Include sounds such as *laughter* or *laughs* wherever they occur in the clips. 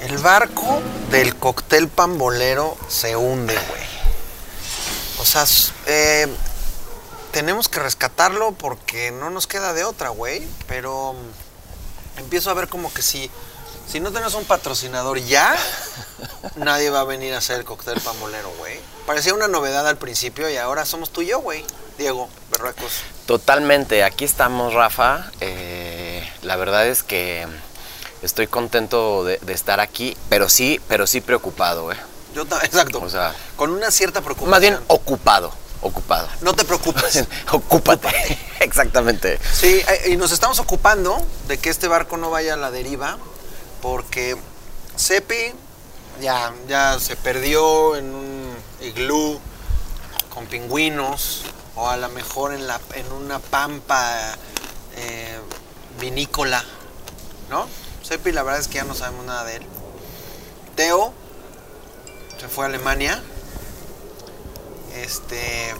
El barco del cóctel pambolero se hunde, güey. O sea, eh, tenemos que rescatarlo porque no nos queda de otra, güey. Pero mm, empiezo a ver como que si, si no tenemos un patrocinador ya, nadie va a venir a hacer el cóctel pambolero, güey. Parecía una novedad al principio y ahora somos tú y yo, güey. Diego, Berruecos. Totalmente, aquí estamos, Rafa. Eh, la verdad es que estoy contento de, de estar aquí, pero sí, pero sí preocupado, ¿eh? Yo ta- exacto. O sea, con una cierta preocupación. Más bien ocupado, ocupado. no te preocupes. *laughs* Ocúpate. *laughs* Exactamente. Sí, eh, y nos estamos ocupando de que este barco no vaya a la deriva, porque Sepi ya, ya se perdió en un iglú con pingüinos, o a lo mejor en, la, en una pampa eh, vinícola, ¿no? Sepi, la verdad es que ya no sabemos nada de él. Teo se fue a Alemania. Este.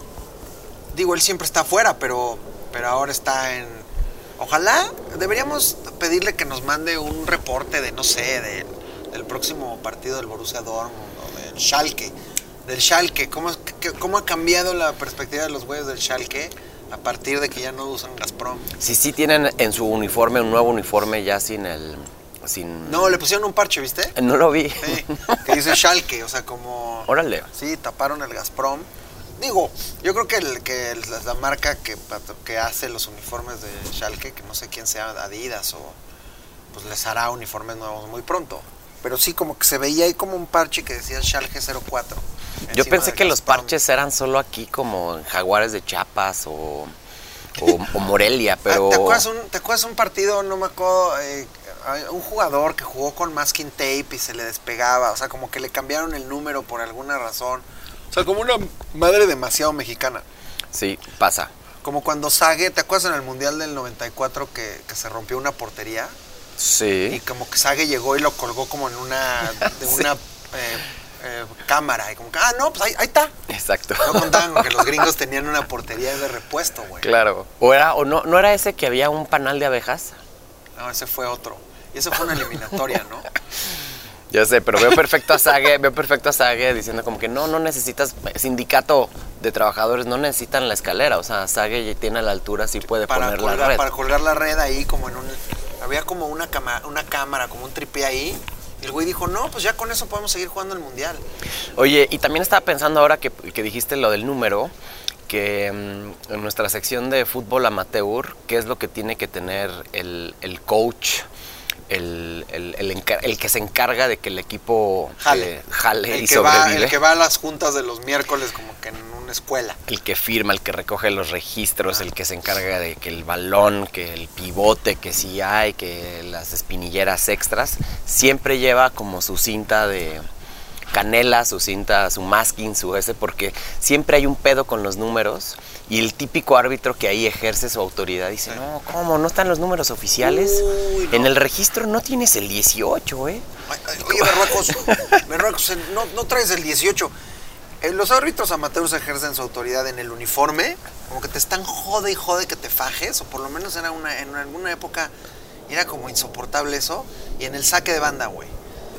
Digo, él siempre está afuera, pero, pero ahora está en. Ojalá, deberíamos pedirle que nos mande un reporte de, no sé, de- del próximo partido del Borussia Dortmund o del Schalke. Del Schalke, ¿cómo, cómo ha cambiado la perspectiva de los güeyes del Schalke a partir de que ya no usan Gazprom? Si sí tienen en su uniforme un nuevo uniforme ya sin el... Sin... No, le pusieron un parche, ¿viste? No lo vi. Sí, que dice Schalke, o sea, como... Órale. Sí, taparon el Gazprom. Digo, yo creo que, el, que el- la marca que, que hace los uniformes de Schalke, que no sé quién sea, Adidas o... Pues les hará uniformes nuevos muy pronto. Pero sí, como que se veía ahí como un parche que decía Schalke 04. Yo pensé que los parches eran solo aquí como en Jaguares de Chiapas o, o, o Morelia, Ah, pero... ¿Te acuerdas un, ¿Te acuerdas un partido, no me acuerdo, eh, un jugador que jugó con masking tape y se le despegaba? O sea, como que le cambiaron el número por alguna razón. O sea, como una madre demasiado mexicana. Sí, pasa. Como cuando Sage, ¿te acuerdas en el Mundial del 94 que, que se rompió una portería? Y Sí. como que Sage llegó y lo colgó como en una, de *laughs* una eh, eh, cámara. Y como que, ah, no, pues ahí, ahí está. Exacto. No contaban con que los gringos *laughs* tenían una portería de repuesto, güey. Claro. O era, o no, no era ese que había un panal de abejas. No, ese fue otro. Y eso fue una *laughs* eliminatoria, ¿no? Ya sé, pero veo perfecto a Sage, veo perfecto a Sage diciendo como que no, no necesitas, sindicato de trabajadores no necesitan la escalera, o sea, Sage tiene la altura, sí puede Para poner la red. para colgar la red ahí como en un... Había como una, cama, una cámara, como un tripié ahí. Y el güey dijo, no, pues ya con eso podemos seguir jugando el Mundial. Oye, y también estaba pensando ahora que, que dijiste lo del número, que mm, en nuestra sección de fútbol amateur, ¿qué es lo que tiene que tener el, el coach, el, el- el encar- el que se encarga de que el equipo Jale. eh, jale el y que va, sobrevive? el que va a las juntas de los miércoles como que en una escuela. el que firma, el que recoge los registros, el que se encarga de que el balón, que el pivote, que sí hay, que las espinilleras extras, siempre lleva como su cinta de canela, su cinta, su masking, su ese, porque siempre hay un pedo con los números y el típico árbitro que ahí ejerce su autoridad dice, no, ¿cómo? ¿No están los números oficiales? Uy, no. En el registro no tienes el 18, ¿eh? Ay, ay, Oye, Berruecos, Berruecos, *laughs* no, no traes el 18. Eh, los árbitros amateurs ejercen su autoridad en el uniforme, como que te están jode y jode que te fajes, o por lo menos era una, en alguna época era como insoportable eso, y en el saque de banda, güey.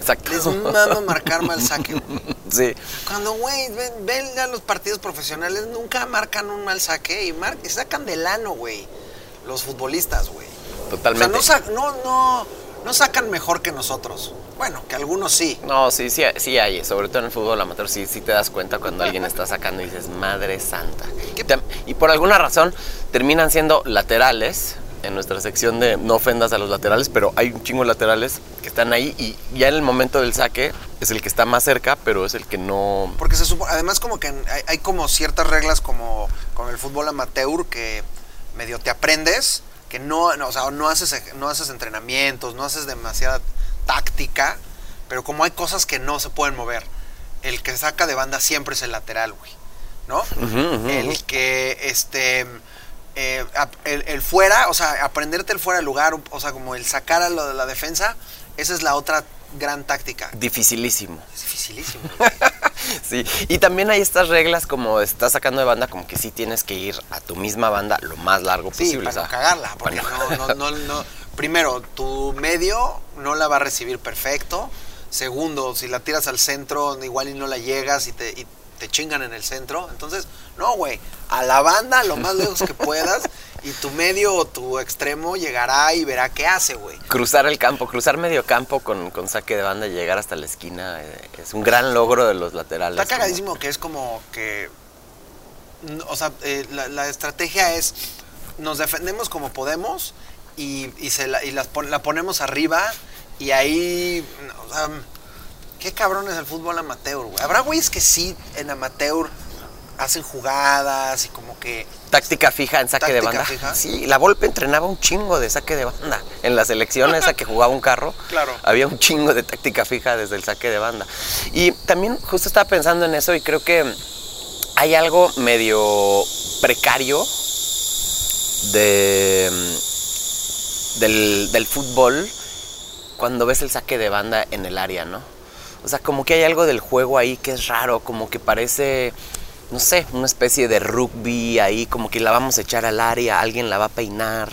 Exacto. Les mando marcar mal saque, güey. *laughs* sí. Cuando, güey, ven, ven ya los partidos profesionales, nunca marcan un mal saque y, mar- y sacan de lano, güey, los futbolistas, güey. Totalmente. O sea, no, no, no, no sacan mejor que nosotros. Bueno, que algunos sí. No, sí, sí, sí hay, sobre todo en el fútbol amateur, sí, sí te das cuenta cuando alguien está sacando y dices, madre santa. Y por alguna razón terminan siendo laterales en nuestra sección de no ofendas a los laterales, pero hay un chingo de laterales que están ahí y ya en el momento del saque es el que está más cerca, pero es el que no... Porque se supone, además como que hay, hay como ciertas reglas como con el fútbol amateur que medio te aprendes, que no, no, o sea, no haces, no haces entrenamientos, no haces demasiada táctica, pero como hay cosas que no se pueden mover, el que saca de banda siempre es el lateral, güey, ¿no? El que, este, eh, el, el fuera, o sea, aprenderte el fuera de lugar, o sea, como el sacar a lo de la defensa, Esa es la otra gran táctica. Dificilísimo. Es dificilísimo. *laughs* Sí, y también hay estas reglas como estás sacando de banda, como que sí tienes que ir a tu misma banda lo más largo Sí, posible. para o sea, no cagarla, porque no, no, no, no- Primero, tu medio no la va a recibir perfecto. Segundo, si la tiras al centro, igual y no la llegas y te, y te chingan en el centro. Entonces, no, güey, a la banda lo más lejos que *laughs* puedas y tu medio o tu extremo llegará y verá qué hace, güey. Cruzar el campo, cruzar medio campo con, con saque de banda y llegar hasta la esquina eh, es un gran logro de los laterales. Está cagadísimo que es como que. n- O sea, eh, la, la estrategia es. Nos defendemos como podemos y, y se la, y las la ponemos arriba y ahí. O sea, qué cabrón es el fútbol amateur, güey. Habrá güeyes que sí en amateur hacen jugadas y como que. Táctica fija en saque de ¿Táctica banda. fija? Sí, la Volpe entrenaba un chingo de saque de banda. En la selección esa que jugaba un carro, *laughs* Claro. había un chingo de táctica fija desde el saque de banda. Y también justo estaba pensando en eso y creo que hay algo medio precario de, del, del fútbol cuando ves el saque de banda en el área, ¿no? O sea, como que hay algo del juego ahí que es raro, como que parece, no sé, una especie de rugby ahí, como que la vamos a echar al área, alguien la va a peinar.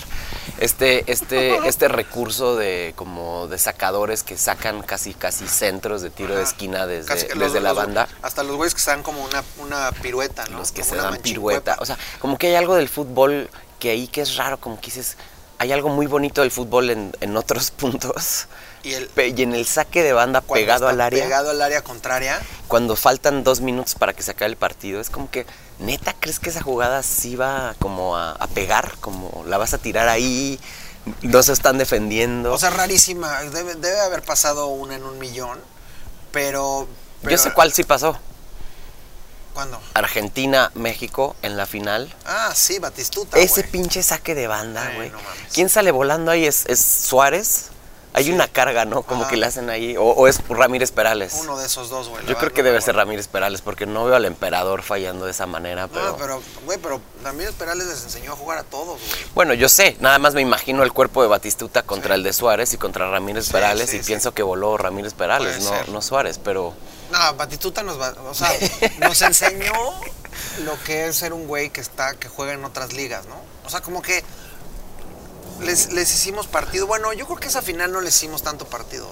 Este, este, *laughs* este recurso de como de sacadores que sacan casi casi centros de tiro de esquina desde, casi desde los- la los- banda. Hasta los güeyes que se dan como una, una pirueta, ¿no? Los que Como se dan pirueta. O sea, como que hay algo del fútbol que ahí que es raro, como que dices, hay algo muy bonito del fútbol en, en otros *laughs* puntos. Y, el, Y en el saque de banda pegado al área, Pegado al área contraria. cuando faltan dos minutos para que se acabe el partido, es como que, neta, ¿crees que esa jugada sí va como a, a pegar? Como la vas a tirar ahí, no se están defendiendo. O sea, rarísima. Debe, debe haber pasado una en un millón. Pero. pero- Yo sé cuál sí pasó. ¿Cuándo? Argentina, México en la final. Ah, sí, Batistuta. Ese pinche saque de banda, güey. no. ¿Quién sale volando ahí? ¿Es, es Suárez? Hay una carga, ¿no? Como Ajá. que le hacen ahí. O, o es Ramírez Perales. Uno de esos dos, güey. Yo creo que no debe ser. Ramírez Perales, porque no veo al emperador fallando de esa manera, pero... No, pero, güey, pero Ramírez Perales les enseñó a jugar a todos, güey. Bueno, yo sé, nada más me imagino el cuerpo de Batistuta contra el de Suárez y contra Ramírez Sí, Perales sí, y pienso que voló Ramírez Perales, Puede no, ser. no Suárez, pero... No, Batistuta nos va, o sea, *laughs* nos enseñó lo que es ser un güey que está, que juega en otras ligas, ¿no? O sea, como que les, les hicimos partido. Bueno, yo creo que esa final no les hicimos tanto partido.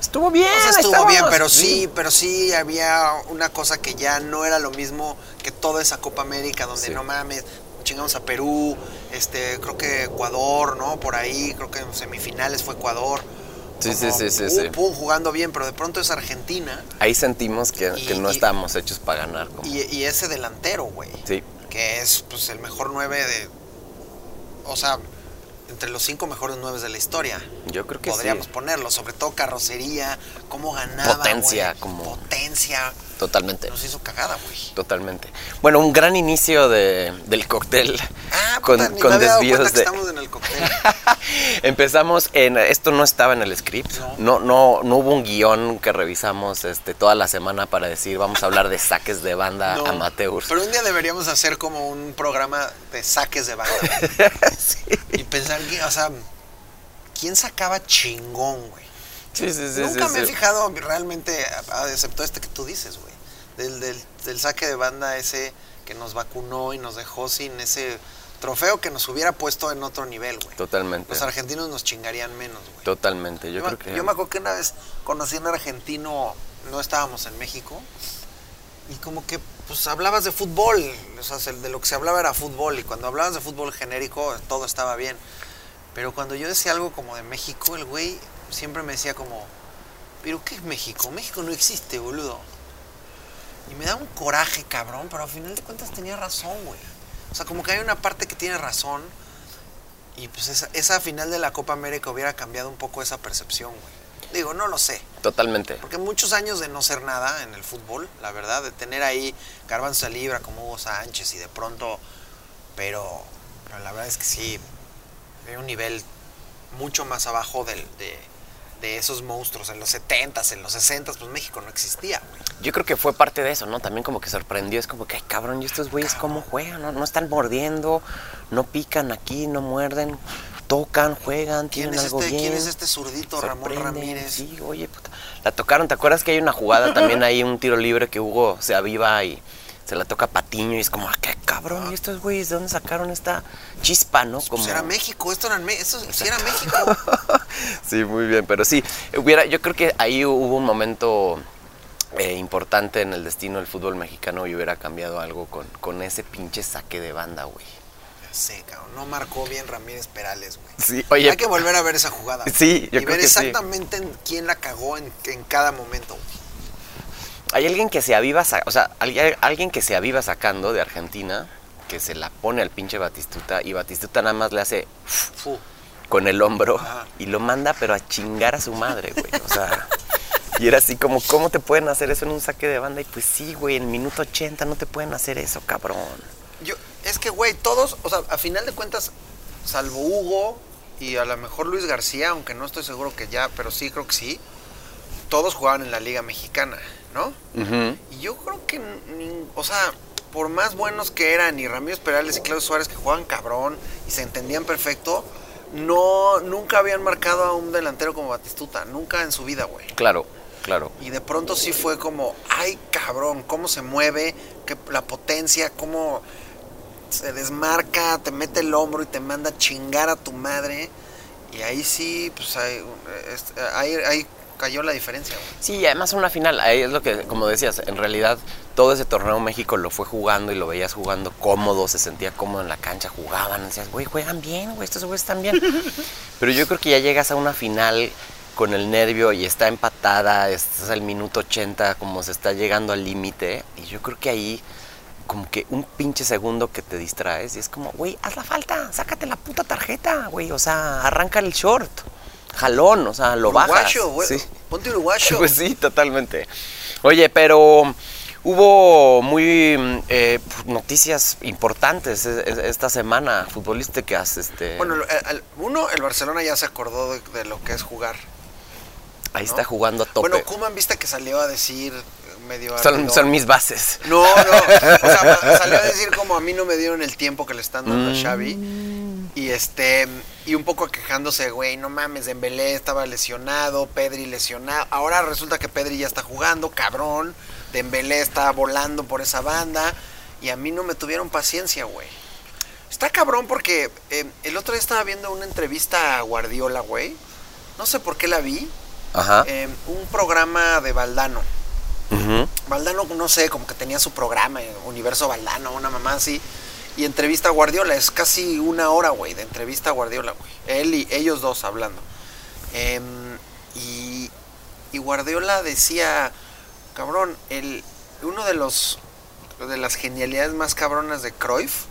Estuvo bien, O sea, estuvo estábamos- bien, pero sí, pero sí había una cosa que ya no era lo mismo que toda esa Copa América, donde Sí. no mames, chingamos a Perú, este, creo que Ecuador, ¿no? Por ahí, creo que en semifinales fue Ecuador. Sí, Como, sí, sí, sí, pum, jugando bien, pero de pronto es Argentina Ahí sentimos que, Y- que no y- estábamos hechos para ganar. como- y, y ese delantero, güey. Sí, que es pues el mejor 9 de. O sea, entre los cinco mejores 9 de la historia. yo creo que Podríamos sí. ponerlo, sobre todo carrocería, cómo ganaba. Potencia, como- Potencia. Totalmente. Nos hizo cagada, güey. Totalmente. Bueno, un gran inicio de, del cóctel Ah, con, puta, ni con me había dado desvíos cuenta que de... estamos en el cóctel. *laughs* Empezamos en... Esto no estaba en el script. No, no, no hubo un guion que revisamos este, toda la semana para decir vamos a hablar de saques de banda No, amateurs. Pero un día deberíamos hacer como un programa de saques de banda. *laughs* sí. y pensar o sea, ¿quién sacaba chingón, güey? Sí, sí, sí. Nunca sí, me he fijado realmente, a- excepto este que tú dices, güey. Del, del, del saque de banda ese que nos vacunó y nos dejó sin ese trofeo que nos hubiera puesto en otro nivel, güey. Totalmente. Los argentinos nos chingarían menos, güey. Totalmente. Yo, Yo, creo me, que... yo me acuerdo que una vez conocí a un argentino, no estábamos en México, y como que pues hablabas de fútbol, o sea, se- de lo que se hablaba era fútbol, y cuando hablabas de fútbol genérico todo estaba bien. Pero cuando yo decía algo como de México, el güey siempre me decía como, ¿pero qué es México? México no existe, boludo. Y me da un coraje, cabrón, pero al final de cuentas tenía razón, güey. O sea, como que hay una parte que tiene razón. Y pues esa, esa final de la Copa América hubiera cambiado un poco esa percepción, güey. Digo, no lo sé. Totalmente. Porque muchos años de no ser nada en el fútbol, la verdad, de tener ahí Garbanzo Libra como Hugo Sánchez y de pronto. Pero, pero la verdad es que sí, hay un nivel mucho más abajo del, de, de esos monstruos. En los 70s, en los 60s, pues México no existía, güey. Yo creo que fue parte de eso, ¿no? También como que sorprendió. Es como que, ay, cabrón, ¿y estos güeyes cómo juegan? No, no están mordiendo, no pican aquí, no muerden. tocan, juegan, ¿Quién tienen es, algo este, bien. ¿Quién es este zurdito Ramón Ramírez? Sí, oye, puta. La tocaron, ¿te acuerdas que hay una jugada también ahí, un tiro libre que Hugo se aviva y se la toca a Patiño y es como, ah, qué cabrón, ¿y estos güeyes de dónde sacaron esta chispa, no? Como... Pues era México, esto era, esto era México. *laughs* sí, muy bien, pero sí, hubiera, yo creo que ahí hubo un momento eh, importante en el destino del fútbol mexicano y hubiera cambiado algo con, con ese pinche saque de banda, güey. Ya sé, cabrón, no marcó bien Ramírez Perales, güey. Sí, oye, Hay que volver a ver esa jugada. Sí, yo y creo ver que sí. exactamente en quién la cagó en, en cada momento. güey. hay alguien que se aviva, o sea, alguien que se aviva sacando de Argentina, que se la pone al pinche Batistuta y Batistuta nada más le hace Fu. Con el hombro Ajá. y lo manda pero a chingar a su madre, güey. O sea, y era así como, ¿cómo te pueden hacer eso en un saque de banda? Y pues sí, güey, en minuto 80 no te pueden hacer eso, cabrón. Yo, es que, güey, todos, o sea, a final de cuentas, salvo Hugo y a lo mejor Luis García, aunque no estoy seguro que ya, pero sí creo que sí, todos jugaban en la Liga Mexicana, ¿no? Ujú. Y yo creo que, o sea, por más buenos que eran, y Ramírez Perales y Claudio Suárez que jugaban cabrón y se entendían perfecto, no, nunca habían marcado a un delantero como Batistuta, nunca en su vida, güey. Claro, claro. Y de pronto sí fue como, ay cabrón, cómo se mueve, que la potencia, cómo se desmarca, te mete el hombro y te manda a chingar a tu madre. Y ahí sí, pues ahí, es- ahí, ahí cayó la diferencia. güey. Sí, y además una final, ahí es lo que, como decías, en realidad todo ese torneo México lo fue jugando y lo veías jugando cómodo, se sentía cómodo en la cancha, jugaban, decías, güey, juegan bien, güey, estos güeyes están bien. *laughs* Pero yo creo que ya llegas a una final con el nervio y está empatada, estás al minuto 80, como se está llegando al límite, y yo creo que ahí como que un pinche segundo que te distraes y es como, güey, haz la falta, sácate la puta tarjeta, güey, o sea, arranca el short, jalón, o sea, lo bajas. Uruguayo, güey. Sí. Ponte uruguayo. Pues *laughs* sí, totalmente. Oye, pero hubo muy mm, eh, noticias importantes e- e- esta semana futbolísticas. Este, Bueno, el- el- uno, el Barcelona ya se acordó de, de lo que es jugar. ahí ¿no? está jugando a tope. Bueno, Kuman viste que salió a decir eh, medio son, son mis bases. No, no. *laughs* O sea, salió a decir como a mí no me dieron el tiempo que le están dando Mm. a Xavi. Y este, y un poco quejándose, güey, no mames, Dembélé estaba lesionado, Pedri lesionado. Ahora resulta que Pedri ya está jugando, cabrón. Dembélé está volando por esa banda. Y a mí no me tuvieron paciencia, güey. Está cabrón porque eh, el otro día estaba viendo una entrevista a Guardiola, güey. No sé por qué la vi. Ajá. eh, un programa de Valdano. Ujú. Valdano, no sé, como que tenía su programa, eh, Universo Valdano, una mamá así. Y entrevista a Guardiola, es casi una hora, güey, de entrevista a Guardiola, güey. Él y ellos dos hablando. Em, y, y Guardiola decía, cabrón, el, uno de los de las genialidades más cabronas de Cruyff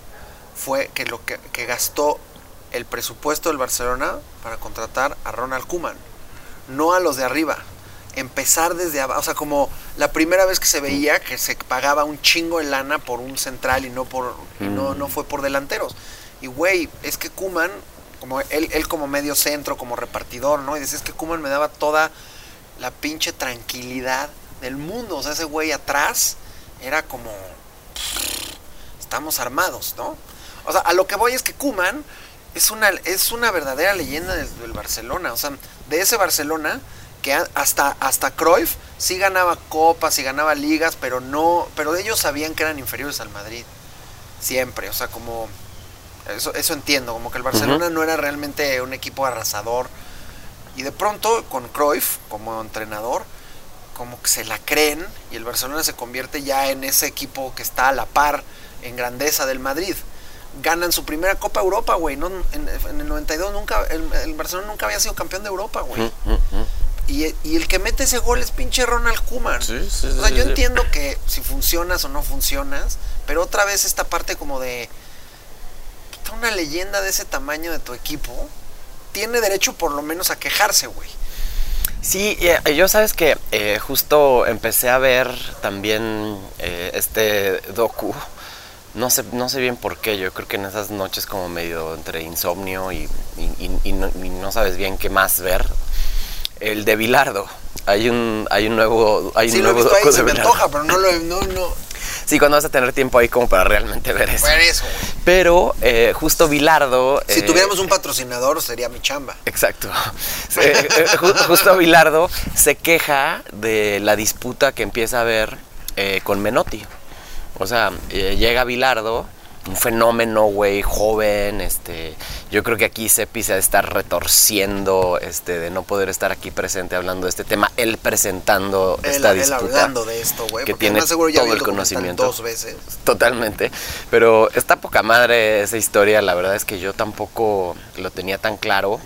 fue que lo que, que gastó el presupuesto del Barcelona para contratar a Ronald Koeman, no a los de arriba. Empezar desde abajo, o sea, como la primera vez que se veía que se pagaba un chingo de lana por un central y no por y no, no fue por delanteros. Y güey, es que Kuman, como él, él como medio centro, como repartidor, ¿no? Y dice, es que Kuman me daba toda la pinche tranquilidad del mundo. O sea, ese güey atrás era como estamos armados, ¿no? O sea, a lo que voy es que Kuman es una, es una verdadera leyenda del, del Barcelona. O sea, de ese Barcelona que hasta, hasta Cruyff sí ganaba copas y ganaba ligas, pero no, pero ellos sabían que eran inferiores al Madrid. Siempre, o sea, como eso, eso entiendo, como que el Barcelona no era realmente un equipo arrasador. Y de pronto, con Cruyff como entrenador, como que se la creen y el Barcelona se convierte ya en ese equipo que está a la par en grandeza del Madrid. Ganan su primera Copa Europa, güey. No, en, en el 92 nunca, el, el Barcelona nunca había sido campeón de Europa, güey. Y, y el que mete ese gol es pinche Ronald Koeman. Sí, sí, o sea, sí, yo entiendo que si funcionas o no funcionas, pero otra vez esta parte como de una leyenda de ese tamaño de tu equipo tiene derecho por lo menos a quejarse, güey. Sí, eh, yo sabes que eh, justo empecé a ver también eh, este docu. No sé, no sé bien por qué, yo creo que en esas noches como medio entre insomnio y, y- y- y no, y no sabes bien qué más ver. El de Bilardo. Hay un, hay un nuevo, hay Sí un lo he nuevo visto ahí, se me Bilardo. antoja, pero no lo he- no, no. *laughs* Sí, cuando vas a tener tiempo ahí como para realmente ver eso. Ver eso, güey. Pero eh, justo Bilardo... Si eh, tuviéramos un patrocinador sería mi chamba. Exacto. *laughs* *laughs* Eh, ju- justo Bilardo se queja de la disputa que empieza a haber con Menotti. O sea, llega Bilardo, un fenómeno, güey, joven, este, yo creo que aquí Sepi se ha de estar retorciendo, este, de no poder estar aquí presente hablando de este tema, él presentando Él, esta él disputa. hablando de esto, güey. que tiene más seguro ya todo el conocimiento. Dos veces. Totalmente. Pero está poca madre esa historia. La verdad es que yo tampoco lo tenía tan claro.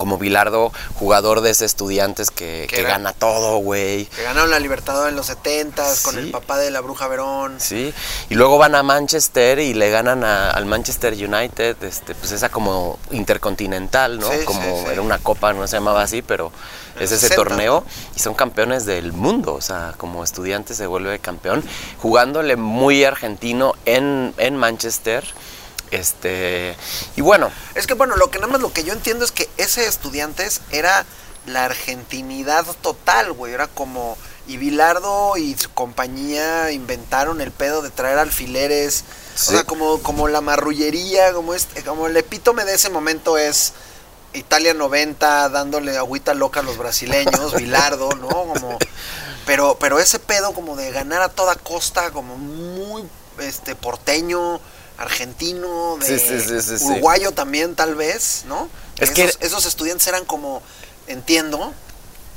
Como Bilardo, jugador de ese estudiantes que, Que gana todo, güey. Que ganaron la Libertadores en los 70 con Sí. el papá de la Bruja Verón. Sí. Y luego van a Manchester y le ganan a- al Manchester United, este, pues esa como intercontinental, ¿no? Sí, como sí. era una copa, no se llamaba así, pero En es ese 60, torneo y son campeones del mundo, o sea, como estudiante se vuelve campeón, jugándole muy argentino en, en Manchester. Este, y bueno, Es que bueno, lo que nada más lo que yo entiendo es que ese estudiantes era la argentinidad total, güey. Era como. Y Bilardo y su compañía inventaron el pedo de traer alfileres. Sí. O sea, como, como la marrullería, como este, como el epítome de ese momento es Italia 90 dándole agüita loca a los brasileños, *laughs* Bilardo, ¿no? Como, pero, pero ese pedo como de ganar a toda costa, como muy este porteño, argentino, de Sí, sí, sí, sí, sí. uruguayo también tal vez, ¿no? Es que- esos, esos estudiantes eran como, entiendo,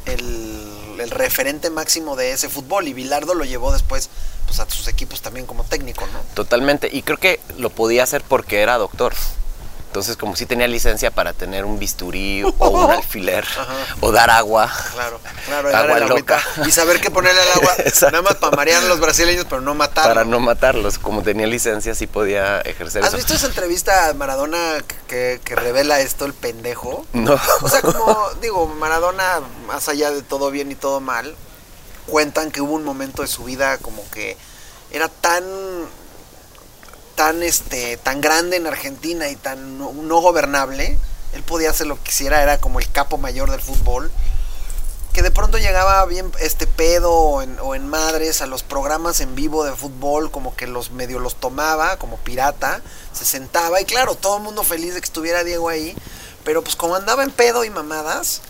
el, el referente máximo de ese fútbol y Bilardo lo llevó después pues a sus equipos también como técnico, ¿no? totalmente. Y creo que lo podía hacer porque era doctor. Entonces, como si tenía licencia para tener un bisturí o *laughs* un alfiler Ajá. o dar agua. Claro, claro, Agua loca. agüita y saber qué ponerle al agua, *laughs* nada más para marear a los brasileños, pero no matar. Para no matarlos, como tenía licencia, sí podía ejercer ¿Has eso. visto esa entrevista a Maradona que, que revela esto el pendejo? No. O sea, como digo, Maradona, más allá de todo bien y todo mal, cuentan que hubo un momento de su vida como que era tan tan este tan grande en Argentina y tan no, no gobernable, él podía hacer lo que quisiera, era como el capo mayor del fútbol, que de pronto llegaba bien este pedo o en, o en madres a los programas en vivo de fútbol, como que los medio los tomaba como pirata, se sentaba y claro, todo el mundo feliz de que estuviera Diego ahí, pero pues como andaba en pedo y mamadas,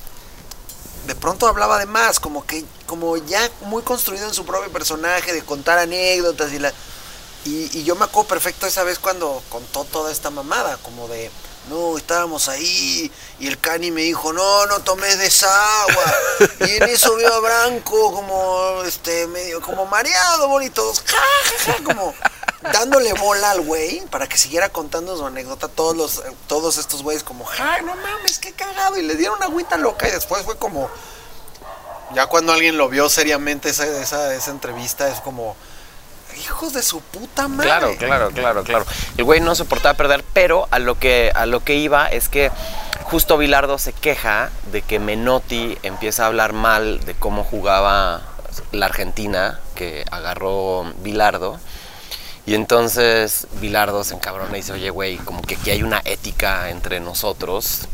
de pronto hablaba de más, como que como ya muy construido en su propio personaje, de contar anécdotas y la y, yo me acuerdo perfecto esa vez cuando contó toda esta mamada, como de, no, estábamos ahí y el cani me dijo, no, no tomes de esa agua. Y en eso vio a Branco como, este, medio, como mareado, bonito, ja, ja, ja, como dándole bola al güey para que siguiera contando su anécdota. Todos los, todos estos güeyes como, ja, no mames, qué cagado. Y le dieron una agüita loca y después fue como, ya cuando alguien lo vio seriamente esa, esa, esa entrevista, es como... Hijos de su puta madre. Claro, claro, claro, claro. El güey no soportaba perder, pero a lo que a lo que iba es que justo Bilardo se queja de que Menotti empieza a hablar mal de cómo jugaba la Argentina que agarró Bilardo. Y entonces Bilardo se encabrona y dice, oye, güey, como que aquí hay una ética entre nosotros,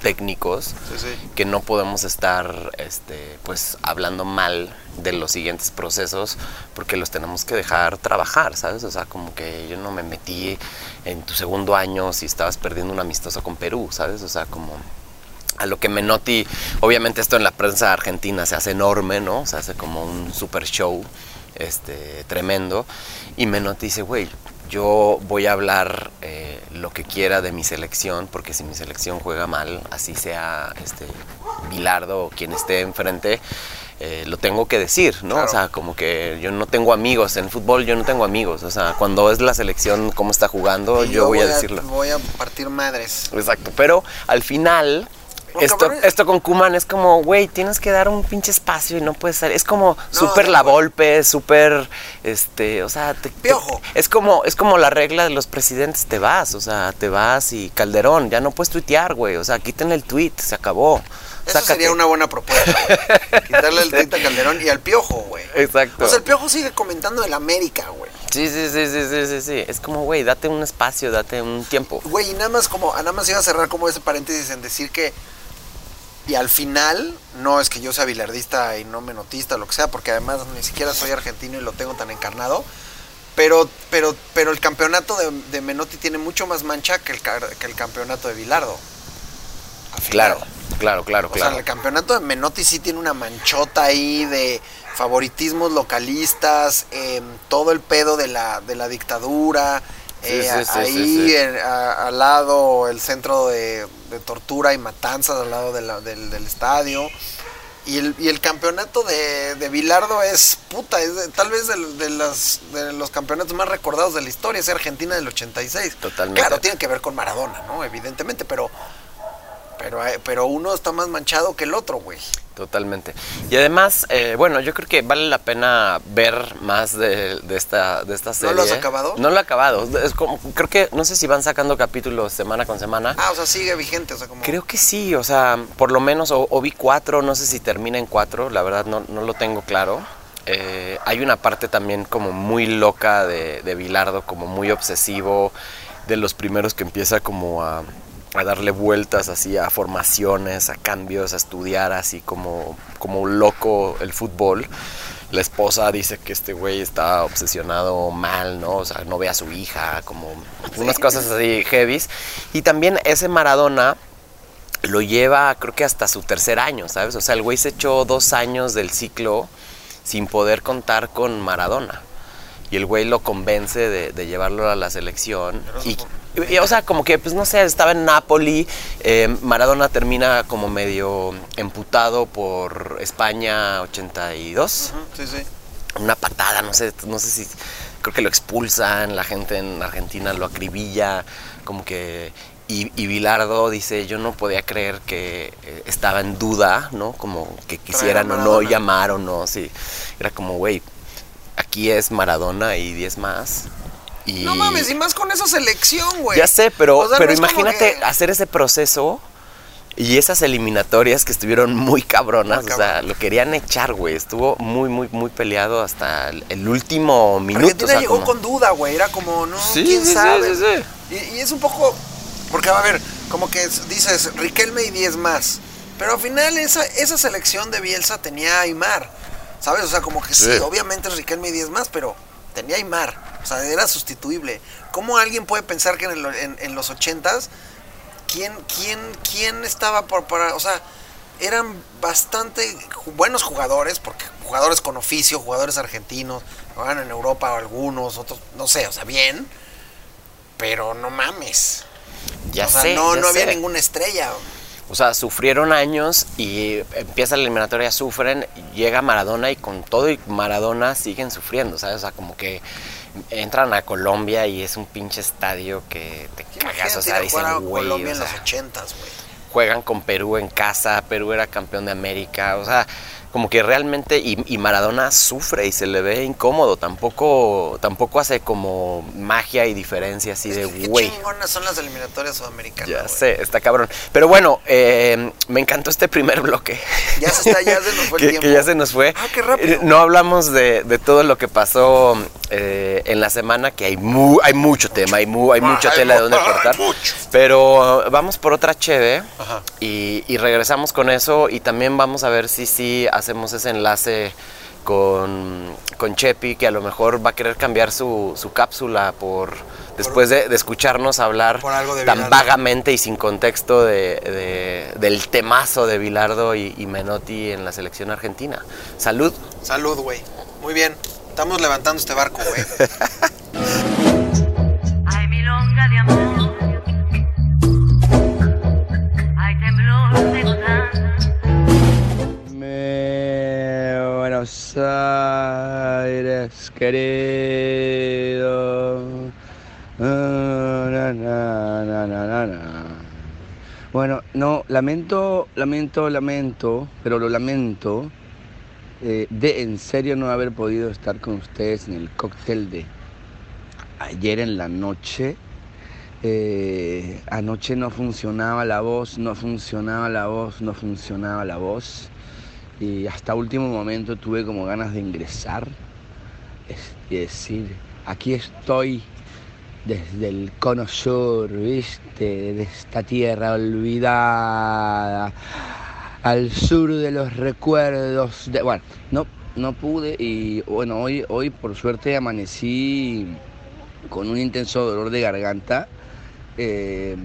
técnicos, Sí, sí. que no podemos estar este, pues hablando mal de los siguientes procesos porque los tenemos que dejar trabajar, ¿sabes? O sea, como que yo no me metí en tu segundo año si estabas perdiendo un amistoso con Perú, ¿sabes? O sea, como a lo que Menotti, obviamente esto en la prensa argentina se hace enorme, ¿no? Se hace como un super show este, tremendo. Y Menotti dice, güey, yo voy a hablar eh, lo que quiera de mi selección, porque si mi selección juega mal, así sea este Bilardo o quien esté enfrente, eh, lo tengo que decir, ¿no? Claro. O sea, como que yo no tengo amigos, en fútbol yo no tengo amigos, o sea, cuando es la selección cómo está jugando, yo, voy, a decirlo. Voy a partir madres. Exacto, pero al final esto, esto con Kuman es como, güey, tienes que dar un pinche espacio y no puedes salir. Es como No, súper la golpe, súper, este, o sea, te- te- Piojo. es como, es como la regla de los presidentes, te vas, o sea, te vas y Calderón, ya no puedes tuitear, güey, o sea, quiten el tweet, se acabó. Eso Sácate. sería una buena propuesta. güey. *laughs* Quitarle el tweet a Calderón y al piojo, güey. Exacto. O sea, el piojo sigue comentando el América, güey. Sí, sí, sí, sí, sí, sí, sí. Es como, güey, date un espacio, date un tiempo. Güey, y nada más como, nada más iba a cerrar como ese paréntesis en decir que Y al final, no es que yo sea bilardista y no menotista, lo que sea, porque además ni siquiera soy argentino y lo tengo tan encarnado. Pero, pero, pero el campeonato de, de Menotti tiene mucho más mancha que el, que el campeonato de Bilardo. Final. Claro, claro, claro, O claro. sea, el campeonato de Menotti sí tiene una manchota ahí de favoritismos localistas, em, todo el pedo de la, de la dictadura, Sí, eh, sí, sí, ahí en- a- al lado el centro de, de tortura y matanzas al lado de la- del, del estadio. Y el, y el campeonato de, de Bilardo es puta, es de- tal vez las, de los campeonatos más recordados de la historia, es Argentina del 86. Totalmente. Claro, tiene que ver con Maradona, ¿no? Evidentemente, pero, pero, pero uno está más manchado que el otro, güey. Totalmente. Y además, eh, bueno, yo creo que vale la pena ver más de, de esta, de esta ¿No serie. lo has acabado? No lo he acabado. Es como, creo que, no sé si van sacando capítulos semana con semana. Ah, o sea, sigue vigente, o sea, como... Creo que sí, o sea, por lo menos, o, o vi cuatro, no sé si termina en cuatro, la verdad no, no lo tengo claro. Eh, hay una parte también como muy loca de, de Bilardo, como muy obsesivo, de los primeros que empieza como a, a darle vueltas así a formaciones, a cambios, a estudiar así como, como un loco el fútbol. La esposa dice que este güey está obsesionado mal, ¿no? O sea, no ve a su hija, como unas cosas así heavies. Y también ese Maradona lo lleva, creo que hasta su tercer año, ¿sabes? O sea, el güey se echó dos años del ciclo sin poder contar con Maradona. Y el güey lo convence de, de llevarlo a la selección. Y, o sea, como que, pues no sé, estaba en Napoli. eh, Maradona termina como medio emputado por España 82 Ujú, Sí, sí. una patada, no sé, no sé si creo que lo expulsan, la gente en Argentina lo acribilla, como que y, y Bilardo dice, yo no podía creer que eh, estaba en duda, ¿no? Como que quisieran o no llamar o no, sí. Era como, güey, aquí es Maradona y 10 más. Y No mames, y más con esa selección, güey. ya sé, pero, O sea, pero no imagínate que- hacer ese proceso y esas eliminatorias que estuvieron muy cabronas. Muy o sea, lo querían echar, güey. Estuvo muy, muy, muy peleado hasta el, último minuto. Argentina o sea, llegó como- con duda, güey. Era como, no, Sí, quién sí, sabe. sí. Y, y es un poco. Porque, a ver, como que es- dices Riquelme y 10 más. Pero al final, esa, esa selección de Bielsa tenía a Aymar. ¿Sabes? O sea, como que sí, Sí. obviamente es Riquelme y 10 más, pero tenía a Aymar. O sea, era sustituible. ¿Cómo alguien puede pensar que en, el- en- en los 80s ¿quién, quién, quién estaba por para, o sea, eran bastante buenos jugadores, porque jugadores con oficio, jugadores argentinos, jugaban en Europa algunos, otros, no sé, o sea, bien, pero no mames. Ya o sea, sé, no, ya no había ninguna estrella. O sea, sufrieron años y empieza la eliminatoria, sufren, llega Maradona y con todo y Maradona siguen sufriendo, ¿sabes? O sea, como que entran a Colombia y es un pinche estadio que te cagas, o sea, dicen, güey, Colombia o en sea, los 80s, güey. juegan con Perú en casa, Perú era campeón de América, o sea, como que realmente, y, y Maradona sufre y se le ve incómodo, tampoco, tampoco hace como magia y diferencia así de, Qué güey. chingonas son las eliminatorias sudamericanas. Ya güey. sé, está cabrón. Pero bueno, eh, me encantó este primer bloque. Ya se está, ya se nos fue el *laughs* que, tiempo. que ya se nos fue. Ah, qué rápido. Eh, No hablamos de, de todo lo que pasó eh, en la semana, que hay, mu- hay mucho tema, hay, mu- hay mucha Hay tela de donde *laughs* cortar. mucho. Pero vamos por otra cheve y, y regresamos con eso y también vamos a ver si sí hacemos ese enlace con, con Chepi, que a lo mejor va a querer cambiar su, su cápsula por después de, de escucharnos hablar Por algo de tan vagamente y sin contexto de, de- del temazo de Bilardo y, y Menotti en la selección argentina. Salud. Salud, güey. Muy bien. Estamos levantando este barco, güey. *laughs* Buenos Aires, querido. Na, na, na, na. Bueno, no, lamento, lamento, lamento, pero lo lamento eh, de en serio no haber podido estar con ustedes en el cóctel de ayer en la noche. Eh, anoche no funcionaba la voz, no funcionaba la voz, no funcionaba la voz. Y hasta último momento tuve como ganas de ingresar es- y decir, aquí estoy desde el cono sur, viste, de esta tierra olvidada. al sur de los recuerdos. Bueno, no, no pude y bueno, hoy, hoy por suerte amanecí con un intenso dolor de garganta. eh,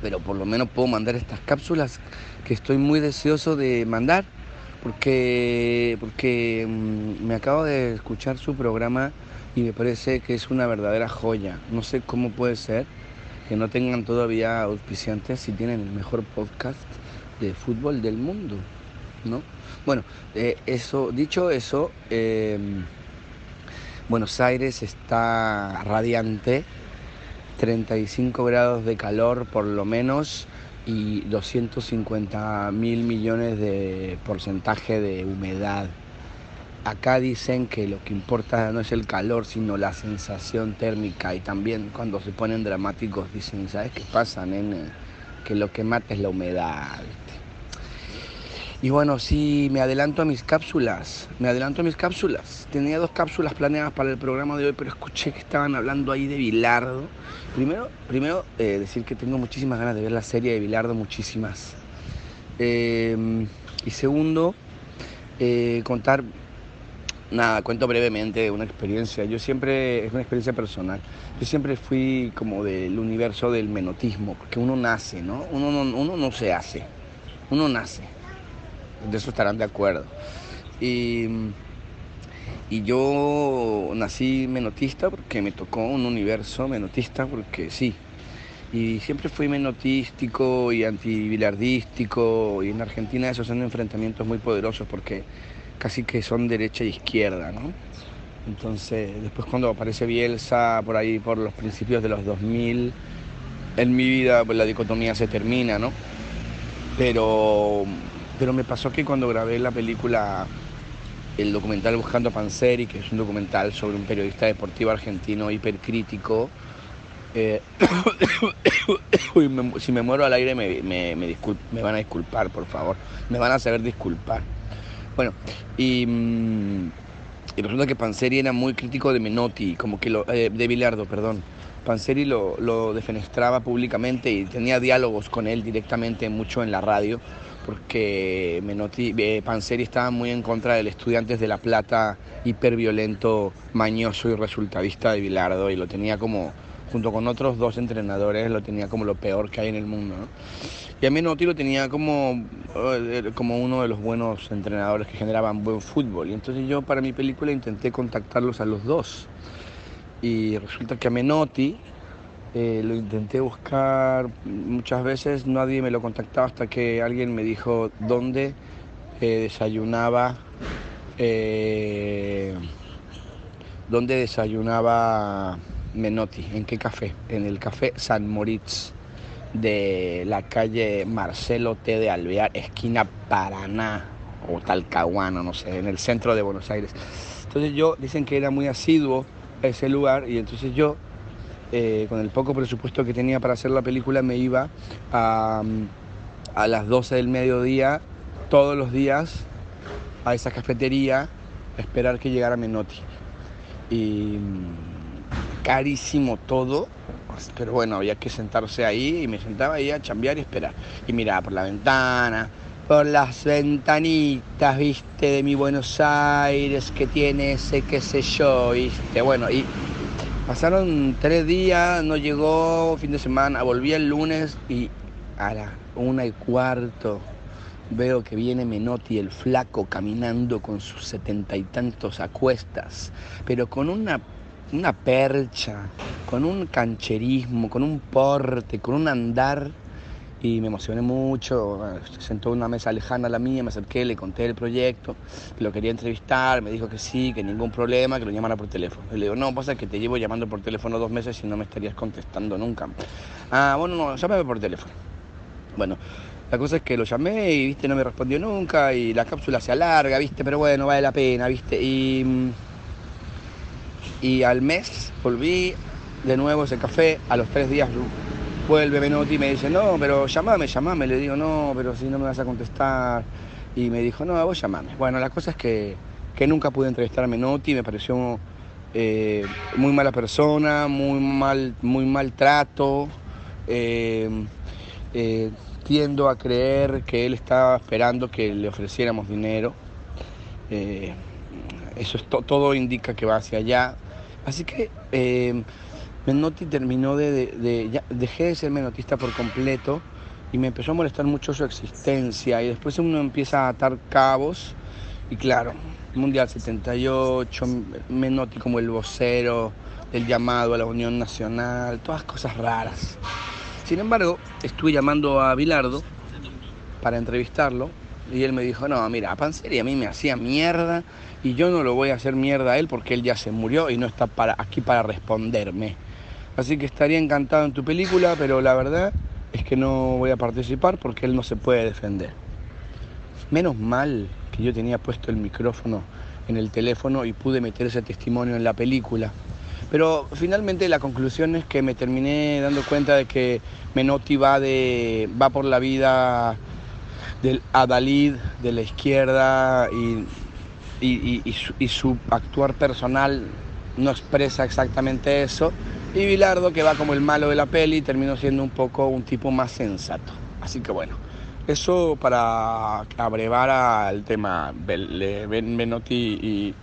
pero por lo menos puedo mandar estas cápsulas que estoy muy deseoso de mandar porque, porque mm, me acabo de escuchar su programa y me parece que es una verdadera joya. No sé cómo puede ser que no tengan todavía auspiciantes si tienen el mejor podcast de fútbol del mundo, ¿no? Bueno, eh, eso, dicho eso, eh, Buenos Aires está radiante, 35 grados de calor por lo menos y 250 mil millones de porcentaje de humedad. Acá dicen que lo que importa no es el calor, sino la sensación térmica. Y también cuando se ponen dramáticos dicen, ¿sabes qué pasa, nene? Que lo que mata es la humedad. Y bueno, sí, me adelanto a mis cápsulas. Me adelanto a mis cápsulas. Tenía dos cápsulas planeadas para el programa de hoy, pero escuché que estaban hablando ahí de Bilardo. Primero, primero eh, decir que tengo muchísimas ganas de ver la serie de Bilardo, muchísimas. Eh, y segundo, eh, contar, nada, cuento brevemente una experiencia. Yo siempre, es una experiencia personal. Yo siempre fui como del universo del menotismo, porque uno nace, ¿no? Uno no, uno no se hace, uno nace de eso estarán de acuerdo. Y, y yo nací menotista porque me tocó un universo menotista, porque sí. Y siempre fui menotístico y antibilardístico, y en Argentina esos son enfrentamientos muy poderosos porque casi que son derecha e izquierda, ¿no? Entonces, después cuando aparece Bielsa por ahí, por los principios de los 2000, en mi vida pues, la dicotomía se termina, ¿no? Pero pero me pasó que cuando grabé la película, el documental Buscando a Panseri, que es un documental sobre un periodista deportivo argentino hipercrítico, eh, *coughs* si me muero al aire me, me- me van a disculpar, por favor. Me van a saber disculpar. Bueno, y, mm, y resulta que Panseri era muy crítico de Menotti, como que lo, eh, de Bilardo, perdón. Panseri lo, lo defenestraba públicamente y tenía diálogos con él directamente mucho en la radio, porque Menotti, eh, Panseri estaba muy en contra del Estudiantes de La Plata, hiperviolento, mañoso y resultadista de Bilardo, y lo tenía como, junto con otros dos entrenadores, lo tenía como lo peor que hay en el mundo. Y a Menotti lo tenía como, eh, como uno de los buenos entrenadores que generaban buen fútbol. Y entonces yo para mi película intenté contactarlos a los dos. Y resulta que a Menotti eh, lo intenté buscar muchas veces, nadie me lo contactaba hasta que alguien me dijo dónde eh, desayunaba, eh, dónde desayunaba Menotti, en qué café, en el café San Moritz de la calle Marcelo T. de Alvear, esquina Paraná o Talcahuano, no sé, en el centro de Buenos Aires. Entonces yo, dicen que era muy asiduo ese lugar y entonces yo, eh, con el poco presupuesto que tenía para hacer la película, me iba a, a las 12 del mediodía todos los días a esa cafetería a esperar que llegara Menotti. Y mm, carísimo todo, pero bueno, había que sentarse ahí y me sentaba ahí a chambear y esperar. Y miraba por la ventana, por las ventanitas, viste, de mi Buenos Aires que tiene ese qué sé yo, viste. Bueno, y pasaron tres días, no llegó, fin de semana, volví el lunes y a la una y cuarto veo que viene Menotti el flaco caminando con sus setenta y tantos a cuestas, pero con una, una percha, con un cancherismo, con un porte, con un andar. Y me emocioné mucho, sentó en una mesa lejana a la mía, me acerqué, le conté el proyecto, lo quería entrevistar, me dijo que sí, que ningún problema, que lo llamara por teléfono. Le digo, no, pasa que te llevo llamando por teléfono dos meses y no me estarías contestando nunca. Ah, bueno, no, llámame por teléfono. Bueno, la cosa es que lo llamé y, viste, no me respondió nunca y la cápsula se alarga, viste, pero bueno, vale la pena, viste. Y, y al mes volví de nuevo ese café, a los tres días vuelve Menotti y me dice, no, pero llamame, llamame. Le digo, no, pero si no me vas a contestar. Y me dijo, no, vos llamame. Bueno, la cosa es que, que nunca pude entrevistar a Menotti, me pareció eh, muy mala persona, muy mal, muy mal trato. eh, eh, tiendo a creer que él estaba esperando que le ofreciéramos dinero. Eso es to- todo indica que va hacia allá. Así que Menotti terminó de, de- de- dejé de ser menotista por completo y me empezó a molestar mucho su existencia y después uno empieza a atar cabos y claro, Mundial 78, Menotti como el vocero del llamado a la Unión Nacional, todas cosas raras. Sin embargo, estuve llamando a Bilardo para entrevistarlo y él me dijo, no, mira, Panseri a mí me hacía mierda y yo no lo voy a hacer mierda a él porque él ya se murió y no está para, aquí para responderme. Así que estaría encantado en tu película, pero la verdad es que no voy a participar porque él no se puede defender. Menos mal que yo tenía puesto el micrófono en el teléfono y pude meter ese testimonio en la película. Pero finalmente la conclusión es que me terminé dando cuenta de que Menotti va, de, va por la vida del Adalid de la izquierda y, y- su actuar personal no expresa exactamente eso. Y Bilardo, que va como el malo de la peli, terminó siendo un poco un tipo más sensato. Así que bueno, eso para abrevar al tema Ben Menotti y,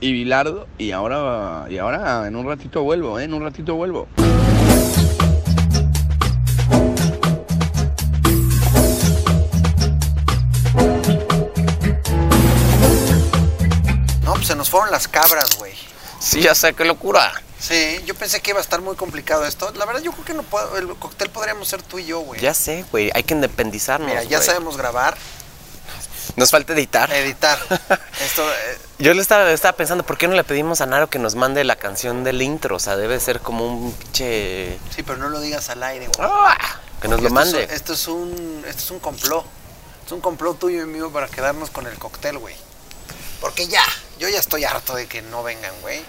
y Bilardo. Y ahora, y ahora en un ratito vuelvo, ¿eh? en un ratito vuelvo. No, pues se nos fueron las cabras, güey. Sí, ya sé, qué locura. Sí, yo pensé que iba a estar muy complicado esto. La verdad, yo creo que no puedo. El cóctel podríamos ser tú y yo, güey. Ya sé, güey, hay que independizarnos. Mira, ya güey. sabemos grabar, Nos falta editar. editar. *laughs* Esto, eh, Yo le estaba, estaba pensando, ¿por qué no le pedimos a Naro que nos mande la canción del intro? O sea, debe ser como un pinche... sí, pero no lo digas al aire, güey. ¡Ah! Que nos lo Esto mande. es- Esto es un, esto es un complot. Es un complot tuyo y mío para quedarnos con el cóctel, güey. Porque ya, yo ya estoy harto de que no vengan, güey.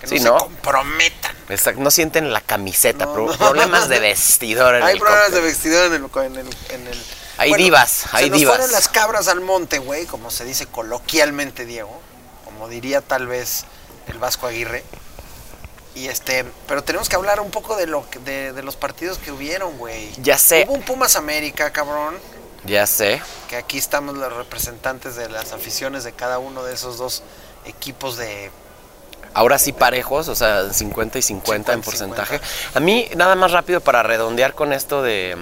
Que no Sí, se ¿no? comprometan. Exacto, no sienten la camiseta, No, pro- no. problemas de vestidor en Hay el problemas cóctel. de vestidor en el, en el, en el- Hay divas, hay se nos divas. fueron las cabras al monte, güey, como se dice coloquialmente, Diego. Como diría tal vez el Vasco Aguirre. Y este, pero tenemos que hablar un poco de lo que- de, de los partidos que hubieron, güey. Ya sé. Hubo un Pumas América, cabrón. Ya sé. Que aquí estamos los representantes de las aficiones de cada uno de esos dos equipos de Ahora sí parejos, o sea, 50 y 50, en 50 y porcentaje. A mí, nada más rápido para redondear con esto de...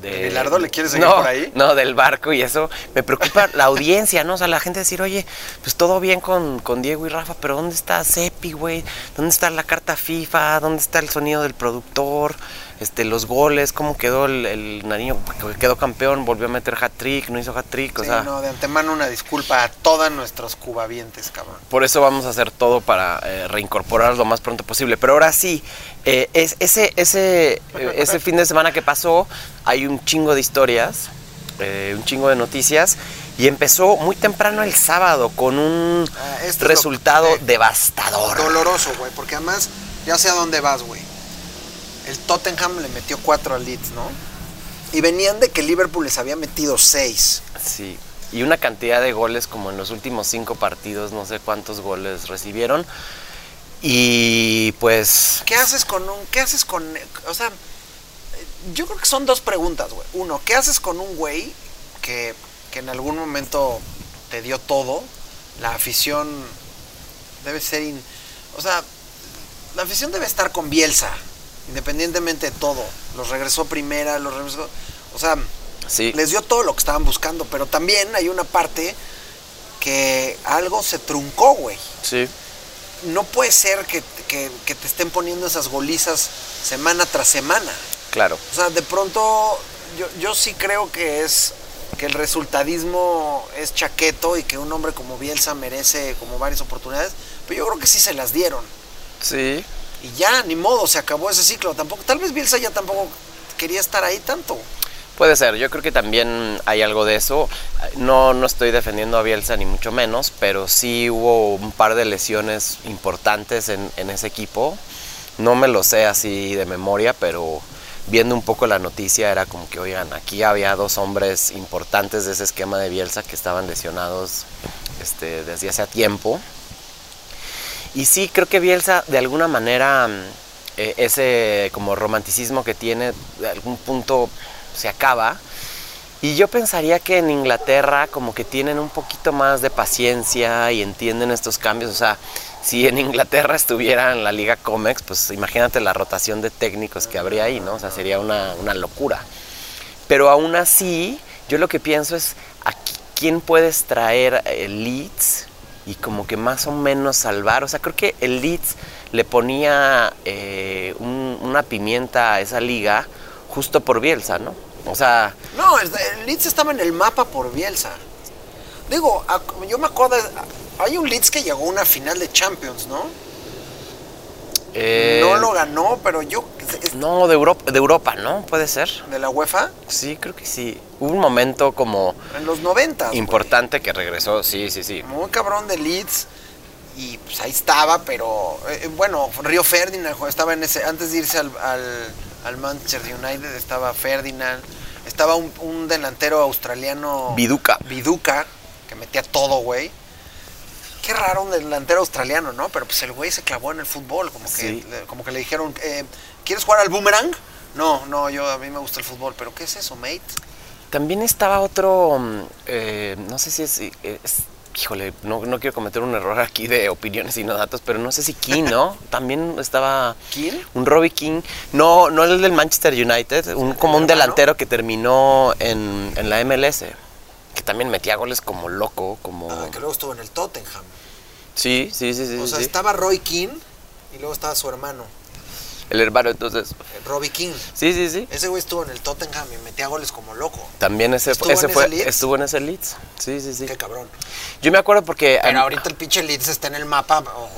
de ¿De Bilardo le quieres seguir no, por ahí? No, del barco y eso. Me preocupa la audiencia, ¿no? O sea, la gente decir, oye, pues todo bien con, con Diego y Rafa, pero ¿dónde está Cepi, güey? ¿Dónde está la carta FIFA? ¿Dónde está el sonido del productor? Este, los goles, cómo quedó el, el Nariño, quedó campeón, volvió a meter hat-trick, no hizo hat-trick, o Sí, sea... no, de antemano una disculpa a todos nuestros cubavientes, cabrón. Por eso vamos a hacer todo para eh, reincorporarlos lo más pronto posible. Pero ahora sí, eh, es, ese, ese, eh, ese fin de semana que pasó, hay un chingo de historias, eh, un chingo de noticias. Y empezó muy temprano el sábado con un Ah, lo- resultado devastador. Doloroso, güey, porque además ya sé a dónde vas, güey. El Tottenham le metió 4 al Leeds, ¿no? Y venían de que Liverpool les había metido 6. Sí. Y una cantidad de goles como en los últimos cinco partidos, no sé cuántos goles recibieron. Y pues... ¿Qué haces con un qué haces con o sea, yo creo que son dos preguntas, güey. Uno, ¿qué haces con un güey que, que en algún momento te dio todo? La afición debe ser in- o sea, la afición debe estar con Bielsa, independientemente de todo. Los regresó primera, los regresó, o sea, Sí. les dio todo lo que estaban buscando, pero también hay una parte que algo se truncó, güey. Sí. No puede ser que, que- que te estén poniendo esas golizas semana tras semana. Claro. O sea, de pronto yo, yo sí creo que es que el resultadismo es chaqueto y que un hombre como Bielsa merece como varias oportunidades, pero yo creo que sí se las dieron. Sí. Y ya, ni modo, se acabó ese ciclo. Tampoco, tal vez Bielsa ya tampoco quería estar ahí tanto. Puede ser, yo creo que también hay algo de eso. No, no estoy defendiendo a Bielsa ni mucho menos, pero sí hubo un par de lesiones importantes en, en ese equipo. No me lo sé así de memoria, pero viendo un poco la noticia era como que, oigan, aquí había dos hombres importantes de ese esquema de Bielsa que estaban lesionados este, desde hace tiempo. Y sí, creo que Bielsa de alguna manera mm, eh, ese como romanticismo que tiene de algún punto se acaba Y yo pensaría que en Inglaterra como que tienen un poquito más de paciencia y entienden estos cambios. O sea, si en Inglaterra estuviera en la Liga Comex, pues imagínate la rotación de técnicos que habría ahí, ¿no? O sea, sería una, una locura. Pero aún así, yo lo que pienso es, ¿a qui- quién puedes traer el Leeds y como que más o menos salvar? O sea, creo que el Leeds le ponía eh, un- una pimienta a esa liga justo por Bielsa, ¿no? O sea, No, el, Leeds estaba en el mapa por Bielsa. Digo, yo me acuerdo, hay un Leeds que llegó a una final de Champions, ¿no? Eh, no lo ganó, pero yo, no, de Europa, de Europa, ¿no? Puede ser. de la UEFA, Sí, creo que sí. Hubo un momento como en los 90. importante que regresó, sí, sí, sí. Muy cabrón de Leeds. Y pues ahí estaba, pero eh, bueno, Río Ferdinand estaba en ese. Antes de irse al, al- al Manchester United, estaba Ferdinand. Estaba un, un delantero australiano. Viduca. Viduca, que metía todo, güey. Qué raro un delantero australiano, ¿no? Pero pues el güey se clavó en el fútbol. Como que, Sí. le, como que le dijeron, eh, ¿quieres jugar al boomerang? No, no, yo a mí me gusta el fútbol. ¿Pero qué es eso, mate? También estaba otro, mm, eh, no sé si es, es- híjole, no, no quiero cometer un error aquí de opiniones y no datos, pero no sé si King, ¿no? *laughs* También estaba ¿Quién? un Robbie King, no, no el del Manchester United, un, como un delantero que terminó en, en la MLS, que también metía goles como loco, como... Ah, que luego estuvo en el Tottenham. Sí, sí, sí, sí. O sea, sí. estaba Roy Keane y luego estaba su hermano, El hermano, entonces... Robbie Keane. Sí, sí, sí. Ese güey estuvo en el Tottenham y metía goles como loco. También ese, ¿Estuvo ese en fue, ese Leeds? estuvo en ese Leeds. Sí, sí, sí. Qué cabrón. Yo me acuerdo porque... Pero ahorita el pinche Leeds está en el mapa. o,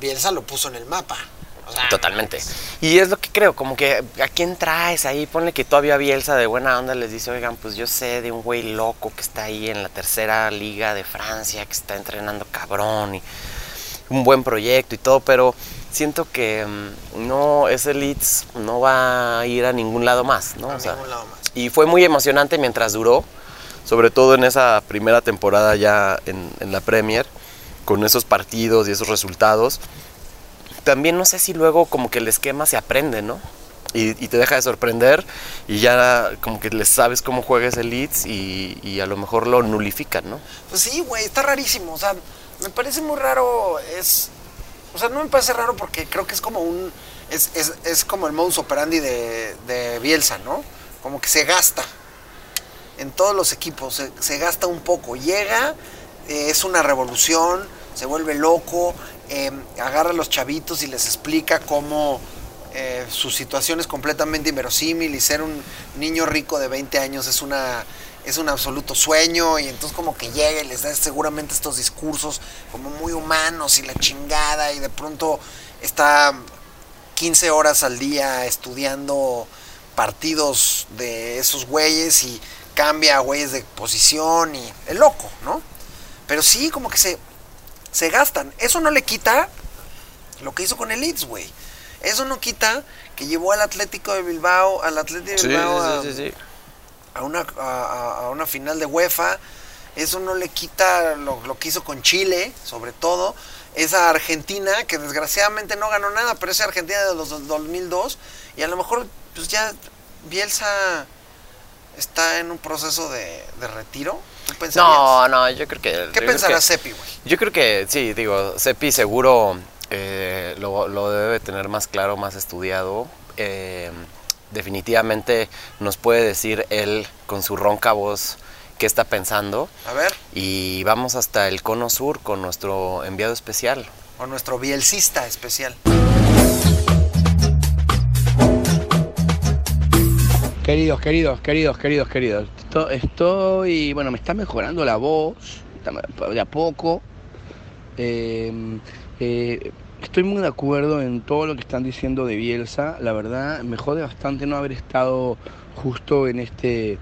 Bielsa lo puso en el mapa. O sea, Totalmente. Y es lo que creo, como que a quién traes ahí, ponle que todavía Bielsa de buena onda les dice, oigan, pues yo sé de un güey loco que está ahí en la tercera liga de Francia, que está entrenando cabrón y un buen proyecto y todo, pero siento que mm, no, ese Leeds no va a ir a ningún lado más, ¿no? a O sea, ningún lado más. y fue muy emocionante mientras duró, sobre todo en esa primera temporada ya en, en la Premier, con esos partidos y esos resultados. También no sé si luego como que el esquema se aprende, ¿no? Y, te deja de sorprender y ya como que le sabes cómo juega ese Leeds y, y a lo mejor lo nulifican, ¿no? Pues sí, güey, está rarísimo. O sea, me parece muy raro. Es. O sea, no me parece raro porque creo que es como un. Es, es, es como el modus operandi de, de Bielsa, ¿no? Como que se gasta. En todos los equipos se, se gasta un poco. Llega, eh, es una revolución, se vuelve loco, eh, agarra a los chavitos y les explica cómo eh, su situación es completamente inverosímil y ser un niño rico de 20 años es una es un absoluto sueño y entonces como que llega y les da seguramente estos discursos como muy humanos y la chingada y de pronto está 15 horas al día estudiando partidos de esos güeyes y cambia a güeyes de posición y es loco, ¿no? Pero sí, como que se, se gastan. Eso no le quita lo que hizo con el Leeds, güey. Eso no quita que llevó al Atlético de Bilbao, al Atlético de Bilbao a, a una, a, a- una final de UEFA. Eso no le quita lo, lo que hizo con Chile, sobre todo. Esa Argentina, que desgraciadamente no ganó nada, pero esa Argentina de los dos- 2002. Y a lo mejor, pues ya Bielsa está en un proceso de, de retiro. ¿Tú pensarías? No, no, yo creo que... ¿Qué pensará Seppi, güey? Yo creo que sí, digo, Sepi seguro eh, lo, lo debe tener más claro, más estudiado. Eh, definitivamente nos puede decir él con su ronca voz qué está pensando. A ver, Y vamos hasta el cono sur con nuestro enviado especial. o nuestro bielcista especial. Queridos, queridos, queridos, queridos, queridos. Esto- Estoy, bueno, me está mejorando la voz, de a poco. Eh, eh, estoy muy de acuerdo en todo lo que están diciendo de Bielsa. La verdad, me jode bastante no haber estado justo en este,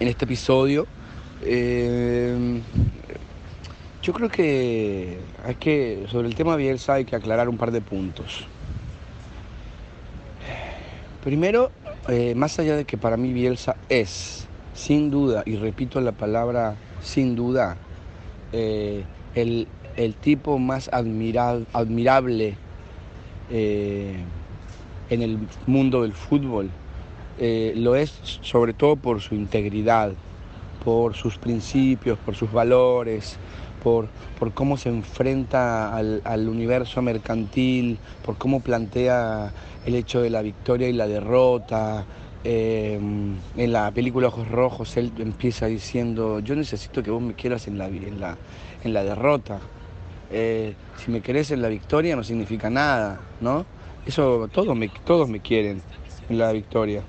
en este episodio. Eh, yo creo que hay que, sobre el tema Bielsa hay que aclarar un par de puntos. Primero, eh, más allá de que para mí Bielsa es, sin duda, y repito la palabra sin duda, eh, el, el tipo más admira- admirable eh, en el mundo del fútbol, lo es sobre todo por su integridad, por sus principios, por sus valores, por, por cómo se enfrenta al, al universo mercantil, por cómo plantea el hecho de la victoria y la derrota. Eh, en la película Ojos Rojos él empieza diciendo, yo necesito que vos me quieras en la, en la, en la derrota. Eh, si me querés en la victoria no significa nada, ¿no? Eso todos me, todos me quieren en la victoria.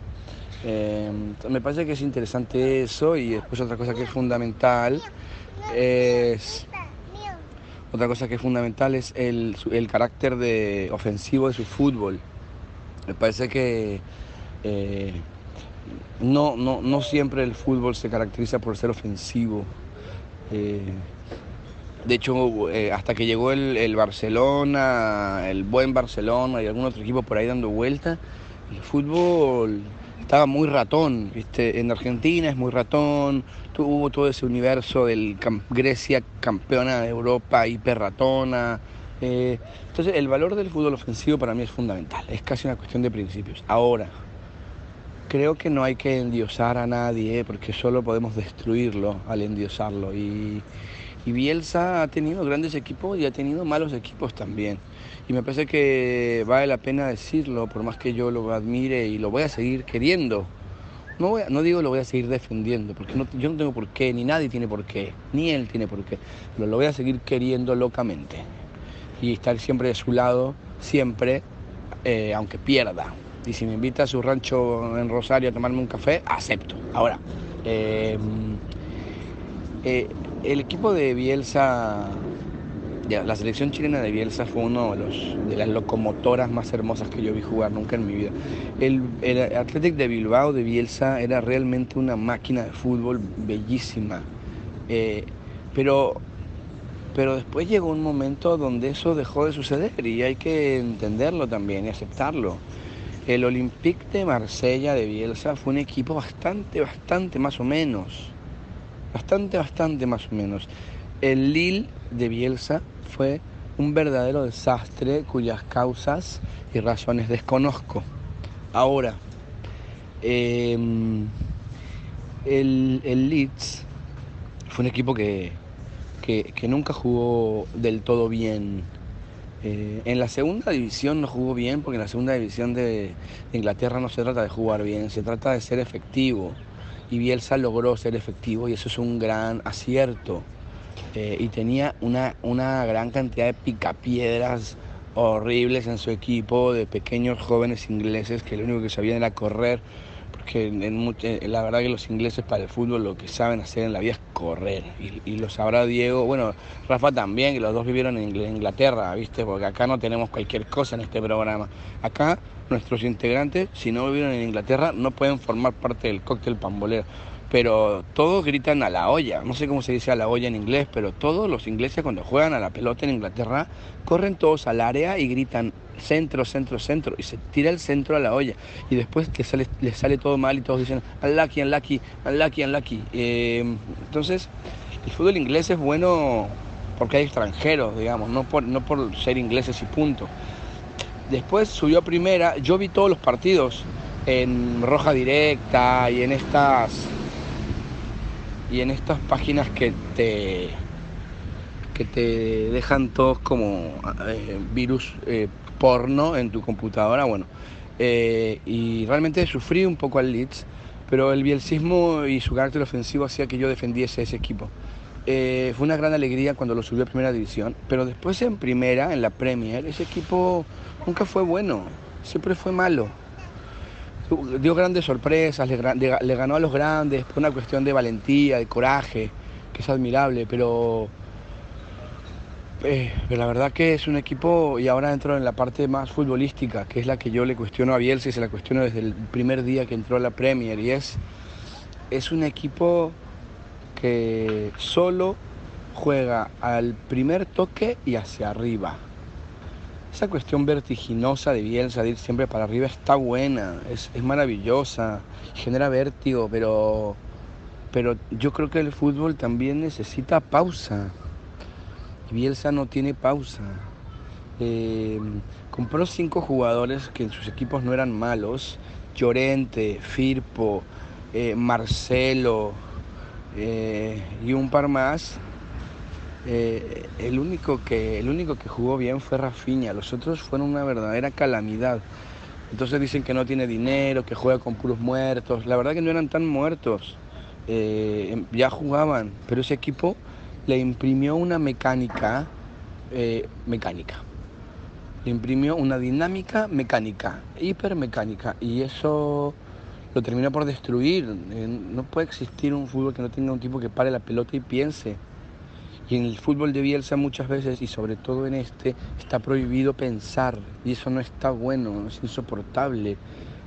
Eh, me parece que es interesante eso y después otra cosa que es fundamental es otra cosa que es fundamental es el, el carácter de ofensivo de su fútbol. Me parece que eh, no, no, no siempre el fútbol se caracteriza por ser ofensivo. Eh, de hecho, eh, hasta que llegó el, el Barcelona, el buen Barcelona y algún otro equipo por ahí dando vuelta, el fútbol estaba muy ratón. ¿viste? En Argentina es muy ratón, tuvo todo ese universo del Grecia campeona de Europa, hiper ratona. Eh, entonces, el valor del fútbol ofensivo para mí es fundamental, es casi una cuestión de principios. Ahora, creo que no hay que endiosar a nadie, porque solo podemos destruirlo al endiosarlo. Y, Bielsa ha tenido grandes equipos y ha tenido malos equipos también. Y me parece que vale la pena decirlo, por más que yo lo admire y lo voy a seguir queriendo. No, voy a- digo lo voy a seguir defendiendo, porque no- yo no tengo por qué, ni nadie tiene por qué, ni él tiene por qué. Pero lo voy a seguir queriendo locamente. Y estar siempre de su lado, siempre, eh, aunque pierda. Y si me invita a su rancho en Rosario a tomarme un café, acepto. Ahora, eh, eh, el equipo de Bielsa, la selección chilena de Bielsa fue uno de, las locomotoras más hermosas que yo vi jugar nunca en mi vida. El, Athletic de Bilbao de Bielsa era realmente una máquina de fútbol bellísima. Pero, pero después llegó un momento donde eso dejó de suceder y hay que entenderlo también y aceptarlo. El Olympique de Marsella de Bielsa fue un equipo bastante, bastante más o menos. Bastante, bastante más o menos. El Lille de Bielsa fue un verdadero desastre cuyas causas y razones desconozco. Ahora, eh, el, el Leeds fue un equipo que, que, nunca jugó del todo bien. Eh, en la segunda división no jugó bien porque en la segunda división de Inglaterra no se trata de jugar bien, se trata de ser efectivo. Y Bielsa logró ser efectivo y eso es un gran acierto. Eh, y tenía una, una gran cantidad de picapiedras horribles en su equipo, de pequeños jóvenes ingleses que lo único que sabían era correr, much- eh, la verdad que los ingleses para el fútbol lo que saben hacer en la vida es correr, y, lo sabrá Diego, bueno, Rafa también, que los dos vivieron en Ingl- Inglaterra, ¿viste? Porque acá no tenemos cualquier cosa en este programa. Acá nuestros integrantes, si no vivieron en Inglaterra, no pueden formar parte del cóctel pambolero pero todos gritan a la olla. No sé cómo se dice a la olla en inglés, pero todos los ingleses cuando juegan a la pelota en Inglaterra corren todos al área y gritan centro, centro, centro y se tira el centro a la olla y después les sale, les sale todo mal y todos dicen unlucky, unlucky, unlucky, unlucky. Eh, entonces, el fútbol inglés es bueno porque hay extranjeros, digamos, no por, no por ser ingleses y punto. Después subió a primera, yo vi todos los partidos en roja directa y en estas y en estas páginas que te que te dejan todos como eh, virus eh, porno en tu computadora, bueno, eh, y realmente sufrí un poco al Leeds, pero el bielcismo y su carácter ofensivo hacía que yo defendiese ese equipo. Fue una gran alegría cuando lo subió a primera división, pero después en primera, en la Premier, ese equipo nunca fue bueno, siempre fue malo dio grandes sorpresas, le, ganó a los grandes por una cuestión de valentía, de coraje, que es admirable, pero, eh, pero la verdad que es un equipo, y ahora entro en la parte más futbolística, que es la que yo le cuestiono a Bielsa y se la cuestiono desde el primer día que entró a la Premier, y es, es un equipo que solo juega al primer toque y hacia arriba. Esa cuestión vertiginosa de Bielsa de ir siempre para arriba está buena, es, es maravillosa, genera vértigo, pero, pero yo creo que el fútbol también necesita pausa. Bielsa no tiene pausa. eh, compró cinco jugadores que en sus equipos no eran malos. Llorente, Firpo, eh, Marcelo eh, y un par más. Eh, el, único que, el único que jugó bien fue Rafinha, los otros fueron una verdadera calamidad. Entonces dicen que no tiene dinero, que juega con puros muertos. La verdad que no eran tan muertos. Eh, ya jugaban, pero ese equipo le imprimió una mecánica, eh, mecánica. Le imprimió una dinámica mecánica, hipermecánica. Y eso lo terminó por destruir. No puede existir un fútbol que no tenga un tipo que pare la pelota y piense. Y en el fútbol de Bielsa muchas veces, y sobre todo en este, está prohibido pensar. Y eso no está bueno, es insoportable.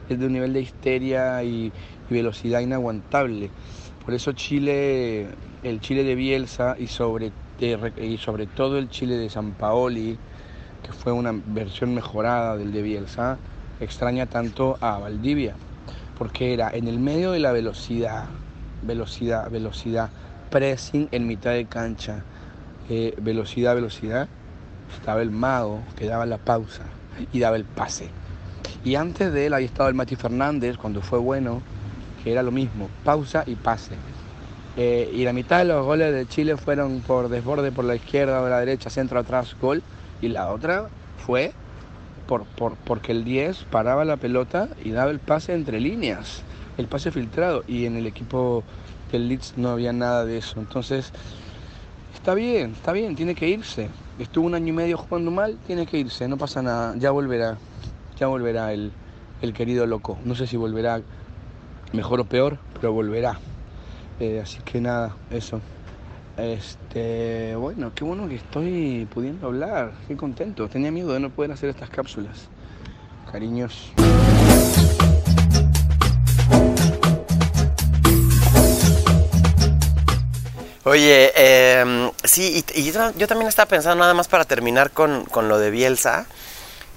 Es de un nivel de histeria y, velocidad inaguantable. Por eso Chile, el Chile de Bielsa y sobre, y sobre todo el Chile de San Paoli, que fue una versión mejorada del de Bielsa, extraña tanto a Valdivia. Porque era en el medio de la velocidad, velocidad, velocidad, pressing en mitad de cancha, eh, velocidad, velocidad, estaba el mago que daba la pausa y daba el pase. Y antes de él había estado el Mati Fernández, cuando fue bueno, que era lo mismo, pausa y pase. Eh, y la mitad de los goles de Chile fueron por desborde por la izquierda o la derecha, centro atrás, gol. Y la otra fue por, por- porque el 10 paraba la pelota y daba el pase entre líneas, el pase filtrado. Y en el equipo del Leeds no había nada de eso. Entonces, está bien, está bien, tiene que irse. Estuvo un año y medio jugando mal, tiene que irse, no pasa nada, ya volverá, ya volverá el, el querido loco. No sé si volverá mejor o peor, pero volverá. Eh, así que nada, eso. Este, bueno, qué bueno que estoy pudiendo hablar, qué contento. Tenía miedo de no poder hacer estas cápsulas. Cariños. Oye, eh, sí, y, y yo, yo también estaba pensando nada más para terminar con, con lo de Bielsa,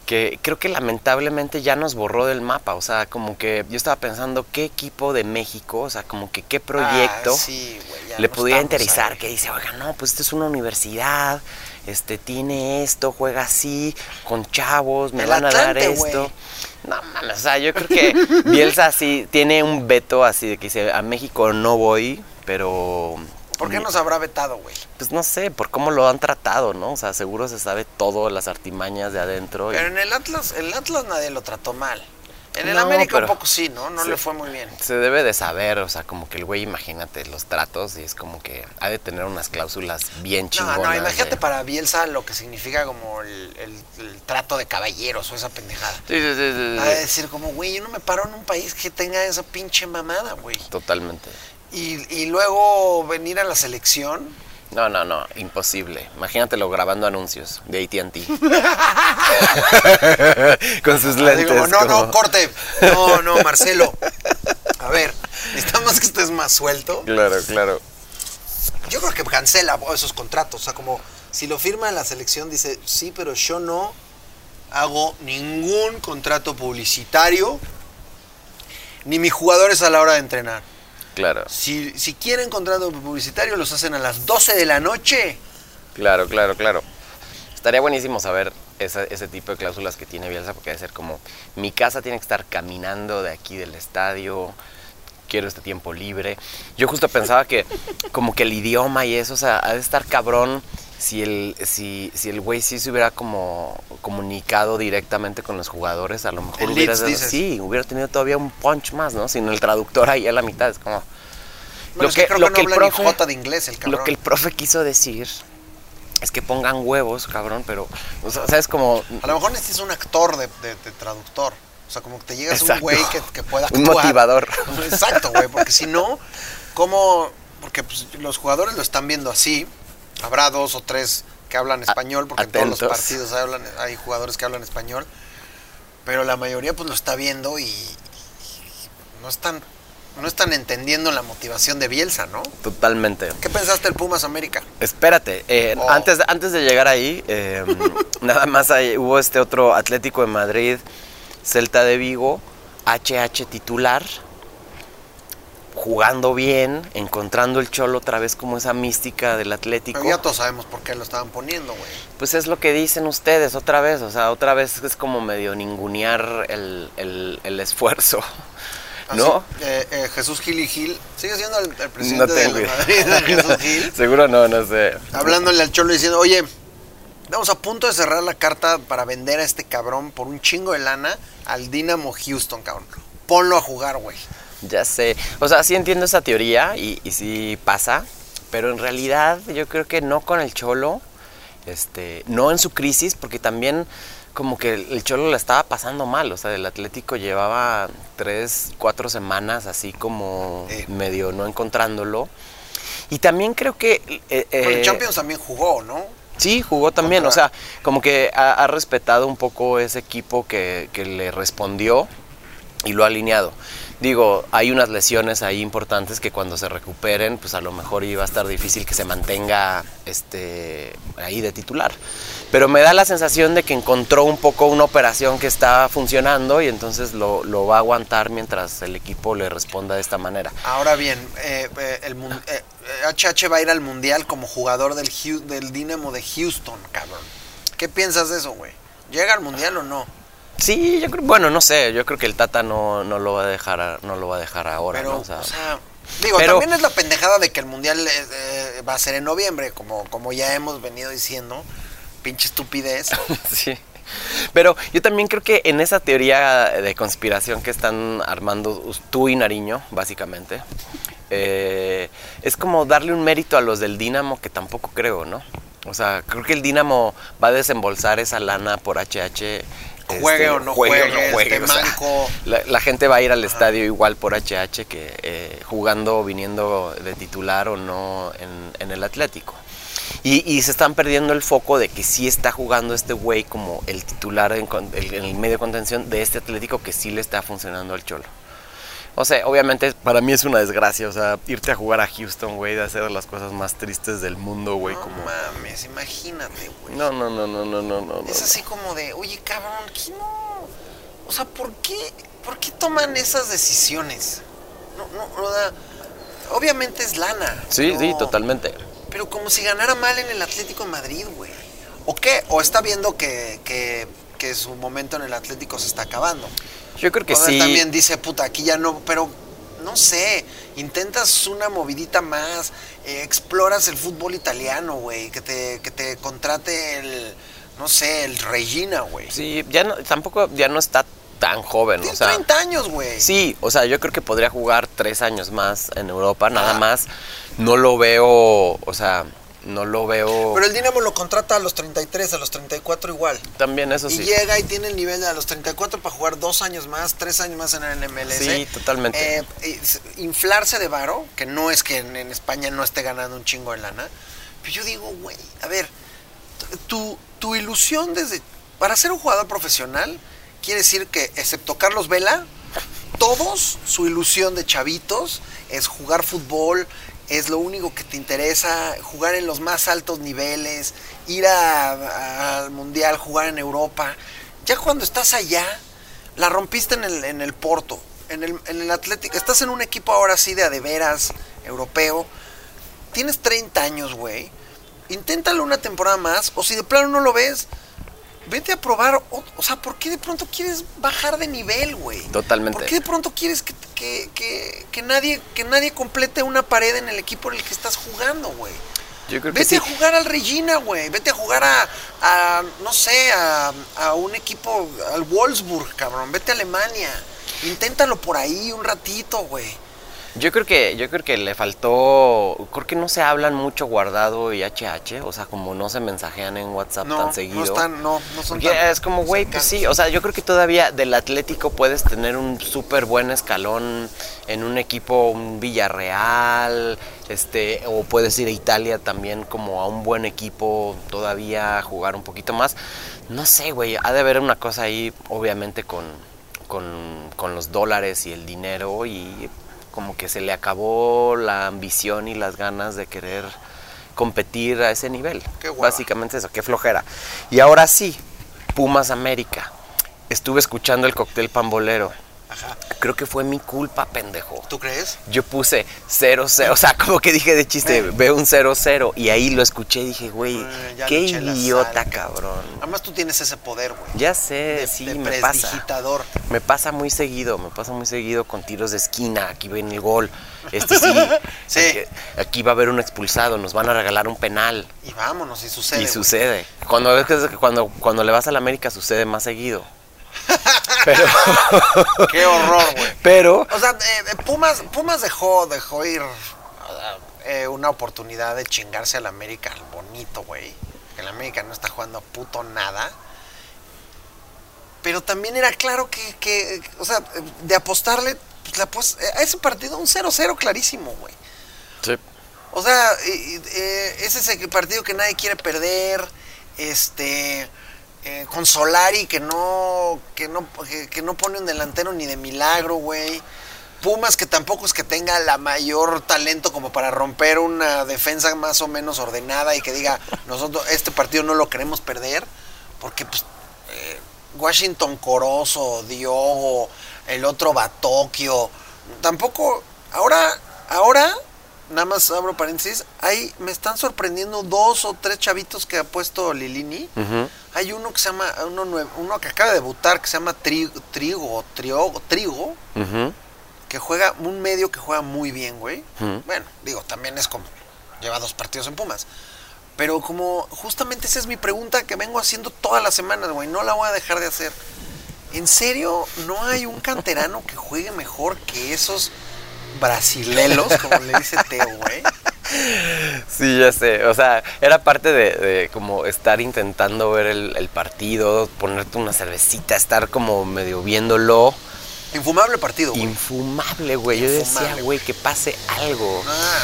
que creo que lamentablemente ya nos borró del mapa, o sea, como que yo estaba pensando qué equipo de México, o sea, como que qué proyecto Ah, sí, ya le no pudiera interesar, ahí. que dice, oiga, no, pues esto es una universidad, este tiene esto, juega así, con chavos, me El van a dar esto. No mames, o sea, yo creo que Bielsa sí tiene un veto así de que dice, a México no voy, pero ¿Por qué nos habrá vetado, güey? pues no sé, por cómo lo han tratado, ¿no? O sea, seguro se sabe todo, las artimañas de adentro. y Pero en el Atlas, el Atlas nadie lo trató mal. En el No, América un poco sí, ¿no? No sí. le fue muy bien. Se debe de saber, o sea, como que el güey, imagínate los tratos y es como que ha de tener unas cláusulas bien No, chingonas. no, imagínate de- para Bielsa lo que significa como el, el- el trato de caballeros o esa pendejada. Sí, sí, sí, sí, Ha de decir como, güey, yo no me paro en un país que tenga esa pinche mamada, güey. Totalmente. Y, y luego venir a la selección. No, no, no, imposible. Imagínatelo grabando anuncios de AT&T. *laughs* Con sus lentes. Digo, no, no, corte. *laughs* No, no, Marcelo. A ver, necesitamos que estés más suelto. Claro, claro. Yo creo que cancela esos contratos. O sea, como si lo firma en la selección, dice, sí, pero yo no hago ningún contrato publicitario, ni mis jugadores a la hora de entrenar. Claro, Si, si quieren contrato publicitario, los hacen a las 12 de la noche. claro, claro, claro. Estaría buenísimo saber esa- ese tipo de cláusulas que tiene Bielsa, porque debe ser como, mi casa tiene que estar caminando de aquí del estadio, quiero este tiempo libre. Yo justo pensaba que como que el idioma y eso, o sea, ha de estar cabrón si el, si, si el güey sí se hubiera como comunicado directamente con los jugadores, a lo mejor El hubiera, sí, hubiera tenido todavía un punch más, ¿no? Sin el traductor ahí a la mitad, es como... Bueno, es que creo que no el jota de inglés el cabrón. Lo que el profe quiso decir es que pongan huevos, cabrón, pero, o sea, ¿sabes? Como... A lo mejor necesitas un actor de, de- de traductor. O sea, como que te llegas un Exacto. güey que, que pueda Un actuar. motivador. Exacto, güey, porque si no, ¿cómo? Porque pues, los jugadores lo están viendo así. Habrá dos o tres que hablan español, porque en todos los partidos hablan, hay jugadores que hablan español. Pero la mayoría pues lo está viendo y, y no están no están entendiendo la motivación de Bielsa, ¿no? Totalmente. ¿Qué pensaste del Pumas América? Espérate, eh, Oh. antes, antes de llegar ahí, eh, *laughs* nada más hubo este otro Atlético de Madrid, Celta de Vigo, HH titular. jugando bien, encontrando el cholo otra vez como esa mística del Atlético. Pero ya todos sabemos por qué lo estaban poniendo, güey. Pues es lo que dicen ustedes otra vez, o sea, otra vez es como medio ningunear el, el- el esfuerzo, *laughs* ¿no? Así, eh, eh, Jesús Gil y Gil. ¿Sigue siendo el, el presidente No de. Madrid, Jesús *laughs* Gil? Seguro no, no sé. Hablándole al Cholo diciendo, oye, estamos a punto de cerrar la carta para vender a este cabrón por un chingo de lana al Dynamo Houston, cabrón. Ponlo a jugar, güey. Ya sé. O sea, sí entiendo esa teoría y, y sí pasa, pero en realidad yo creo que no con el Cholo, este, no en su crisis, porque también como que el Cholo la estaba pasando mal. O sea, el Atlético llevaba tres, cuatro semanas así como medio no encontrándolo. Y también creo que... eh, Pero el eh, Champions también jugó, ¿no? Sí, jugó también, o sea, como que ha, ha respetado un poco ese equipo que, que le respondió y lo ha alineado. Digo, hay unas lesiones ahí importantes que cuando se recuperen, pues a lo mejor iba a estar difícil que se mantenga este, ahí de titular. Pero me da la sensación de que encontró un poco una operación que está funcionando y entonces lo, va a aguantar mientras el equipo le responda de esta manera. Ahora bien, eh, eh, el mun- eh, HH va a ir al Mundial como jugador del, del Dynamo de Houston, cabrón. ¿Qué piensas de eso, güey? ¿Llega al Mundial o no? Sí, yo creo, bueno, no sé, yo creo que el Tata no, no lo va a dejar, no lo va a dejar ahora, Pero, ¿no? o sea, digo, pero- también es la pendejada de que el Mundial eh, eh, va a ser en noviembre, como, como ya hemos venido diciendo. Pinche estupidez. *laughs* sí. Pero yo también creo que en esa teoría de conspiración que están armando tú y Nariño, básicamente, eh, es como darle un mérito a los del Dínamo que tampoco creo, ¿no? O sea, creo que el Dínamo va a desembolsar esa lana por HH. Juegue o no juegue, esté o sea, manco. *laughs* la, la gente va a ir al estadio igual por HH que eh, jugando o viniendo de titular o no en, en el Atlético. Y, y se están perdiendo el foco de que sí está jugando este güey como el titular en, en el medio de contención de este Atlético que sí le está funcionando al Cholo. O sea, obviamente para mí es una desgracia, o sea, irte a jugar a Houston, güey, de hacer las cosas más tristes del mundo, güey, no como... mames, imagínate, güey. No, no, no, no, no, no, no. no. Es así como de, oye, cabrón, ¿qué no? O sea, ¿por qué, ¿por qué toman esas decisiones? No, no, o sea, obviamente es lana. Sí, pero- sí, totalmente. Pero como si ganara mal en el Atlético de Madrid, güey. ¿O qué? ¿O está viendo que, que, que su momento en el Atlético se está acabando? Yo creo que sí. también dice, puta, aquí ya no, pero no sé, intentas una movidita más, eh, exploras el fútbol italiano, güey, que te, que te contrate el, no sé, el Regina, güey. Sí, ya no, tampoco, ya no está tan joven, Tiene o sea... 30 años, güey. Sí, o sea, yo creo que podría jugar tres años más en Europa, nada Ah. más. No lo veo, o sea, no lo veo. Pero el Dinamo lo contrata a los 33, a los 34 igual. También eso Y sí. llega y tiene el nivel de a los 34 para jugar dos años más, tres años más en el MLS. Sí, totalmente. Eh, inflarse de varo, que no es que en, en España no esté ganando un chingo de lana. Pero yo digo, güey, a ver, tu, tu ilusión desde... Para ser un jugador profesional, quiere decir que, excepto Carlos Vela, todos su ilusión de chavitos es jugar fútbol, es lo único que te interesa, jugar en los más altos niveles, ir al mundial, jugar en Europa. Ya cuando estás allá, la rompiste en el, en el Porto, en el, en el Atlético, estás en un equipo ahora sí de a de veras, europeo. Tienes 30 años, güey. Inténtalo una temporada más, o si de plano no lo ves, vete a probar. O, o sea, ¿por qué de pronto quieres bajar de nivel, güey? Totalmente. ¿Por qué de pronto quieres que, que, que, que nadie, que nadie complete una pared en el equipo en el que estás jugando, güey? Yo creo que Vete sí. a jugar al Regina, güey. Vete a jugar a, a, no sé, a, a un equipo, al Wolfsburg, cabrón. Vete a Alemania. Inténtalo por ahí un ratito, güey. Yo creo que, yo creo que le faltó, creo que no se hablan mucho guardado y HH, o sea, como no se mensajean en WhatsApp No, tan seguido. no están, no, no son tan es como, güey, pues sí, o sea, yo creo que todavía del Atlético puedes tener un súper buen escalón en un equipo, un Villarreal, este, o puedes ir a Italia también como a un buen equipo, todavía jugar un poquito más. No sé, güey, ha de haber una cosa ahí, obviamente, con, con, con los dólares y el dinero y como que se le acabó la ambición y las ganas de querer competir a ese nivel. Qué. Básicamente eso, qué flojera. Y ahora sí, Pumas América. Estuve escuchando el cóctel pambolero. Ajá. Creo que fue mi culpa, pendejo. ¿Tú crees? Yo puse 0-0, o sea, *laughs* como que dije de chiste, Eh. veo un 0-0 y ahí lo escuché y dije, güey, Eh, qué idiota, cabrón. Además tú tienes ese poder, güey. Ya sé, De, sí, de me pasa. Me pasa muy seguido, me pasa muy seguido con tiros de esquina, aquí viene el gol, este sí, *laughs* Sí. aquí, aquí va a haber un expulsado, nos van a regalar un penal. Y vámonos, y sucede. y güey. sucede. Cuando, ves que- cuando, cuando le vas a la América sucede más seguido. Pero, *laughs* Qué horror, güey. pero, O sea, eh, eh, Pumas, Pumas dejó, dejó ir eh, una oportunidad de chingarse al América al bonito, güey. Que el América no está jugando a puto nada. Pero también era claro que, que, o sea, de apostarle, pues, la a ese partido un 0-0 clarísimo, güey. sí, O sea, eh, ese es el partido que nadie quiere perder. Este. Eh, con Solari que no. Que no, que, que no pone un delantero ni de milagro, güey. Pumas que tampoco es que tenga la mayor talento como para romper una defensa más o menos ordenada y que diga, *laughs* nosotros este partido no lo queremos perder. Porque pues. eh, Washington Corozo, Diogo, el otro Batokio. Tampoco. Ahora. Ahora nada más abro paréntesis, ahí me están sorprendiendo dos o tres chavitos que ha puesto Lilini. Hay uno que se llama, uno, nuevo- uno que acaba de debutar, que se llama Tri- Trigo, Triogo, Trigo, ujú, que juega, un medio que juega muy bien, güey. Bueno, digo, también es como, lleva dos partidos en Pumas. Pero como, justamente esa es mi pregunta que vengo haciendo todas las semanas, güey, no la voy a dejar de hacer. ¿En serio no hay un canterano que juegue mejor que esos brasilelos, como le dice Teo, güey? Sí, ya sé. O sea, era parte de, de como estar intentando ver el, el partido, ponerte una cervecita, estar como medio viéndolo. Infumable partido, güey. Infumable, güey. Yo decía, güey, que pase algo. Ah,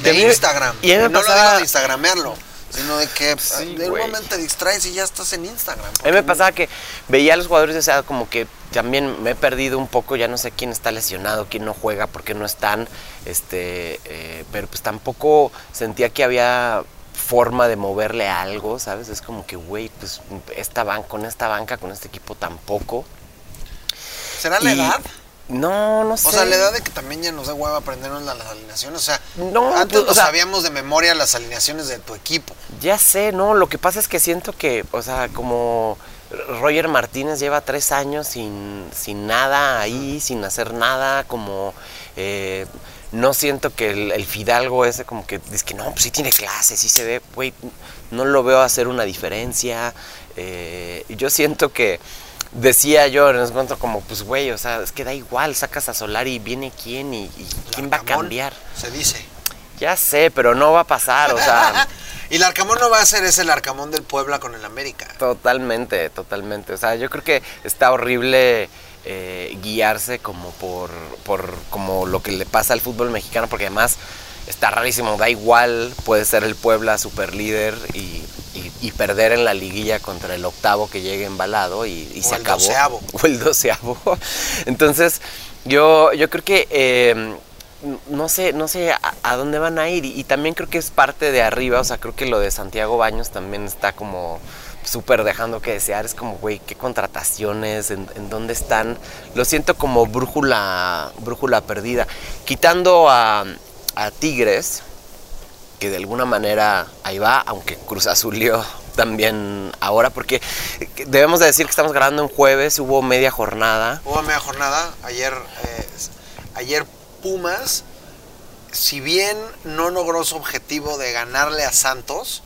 Y de mí- Instagram. y no lo pasaba- digo de Instagramearlo, sino de que Sí, de un momento te distraes y ya estás en Instagram. A mí me pasaba que veía a los jugadores, o sea, como que también me he perdido un poco, ya no sé quién está lesionado, quién no juega, por qué no están, este, eh, pero pues tampoco sentía que había forma de moverle a algo, ¿sabes? Es como que, güey, pues esta banca, con esta banca, con este equipo tampoco. ¿Será la Y- edad? No, no sé. O sea, la edad de que también ya nos da hueva aprendernos la- las alineaciones. O sea, No, antes pues, o no sea- sabíamos de memoria las alineaciones de tu equipo. Ya sé, no, lo que pasa es que siento que, o sea, como Roger Martínez lleva tres años sin, sin nada ahí, sin hacer nada, como eh, no siento que el, el Fidalgo ese como que dice que no, pues sí tiene clase, sí se ve, güey, no lo veo hacer una diferencia. eh, y yo siento que decía yo en ese momento como, pues güey, o sea, es que da igual, sacas a Solari y viene quién y, y quién va a cambiar. Se dice. Ya sé, pero no va a pasar, o sea... *laughs* Y el Arcamón no va a ser ese el Arcamón del Puebla con el América. Totalmente, totalmente. O sea, yo creo que está horrible eh, guiarse como por, por como lo que le pasa al fútbol mexicano, porque además está rarísimo, da igual, puede ser el Puebla super líder y, y- y perder en la liguilla contra el octavo que llegue embalado y, y O se el acabó. doceavo. *laughs* O el doceavo. Entonces, yo, yo creo que eh, no sé, no sé a, dónde van a ir. Y, también creo que es parte de arriba. O sea, creo que lo de Santiago Baños también está como súper dejando que desear. Es como, güey, qué contrataciones, en, dónde están. Lo siento como brújula, brújula perdida. Quitando a, a Tigres, que de alguna manera ahí va, aunque Cruz Azulió *laughs* también ahora, porque debemos de decir que estamos grabando en jueves, hubo media jornada. Hubo media jornada. Ayer, eh, ayer Pumas, si bien no logró su objetivo de ganarle a Santos,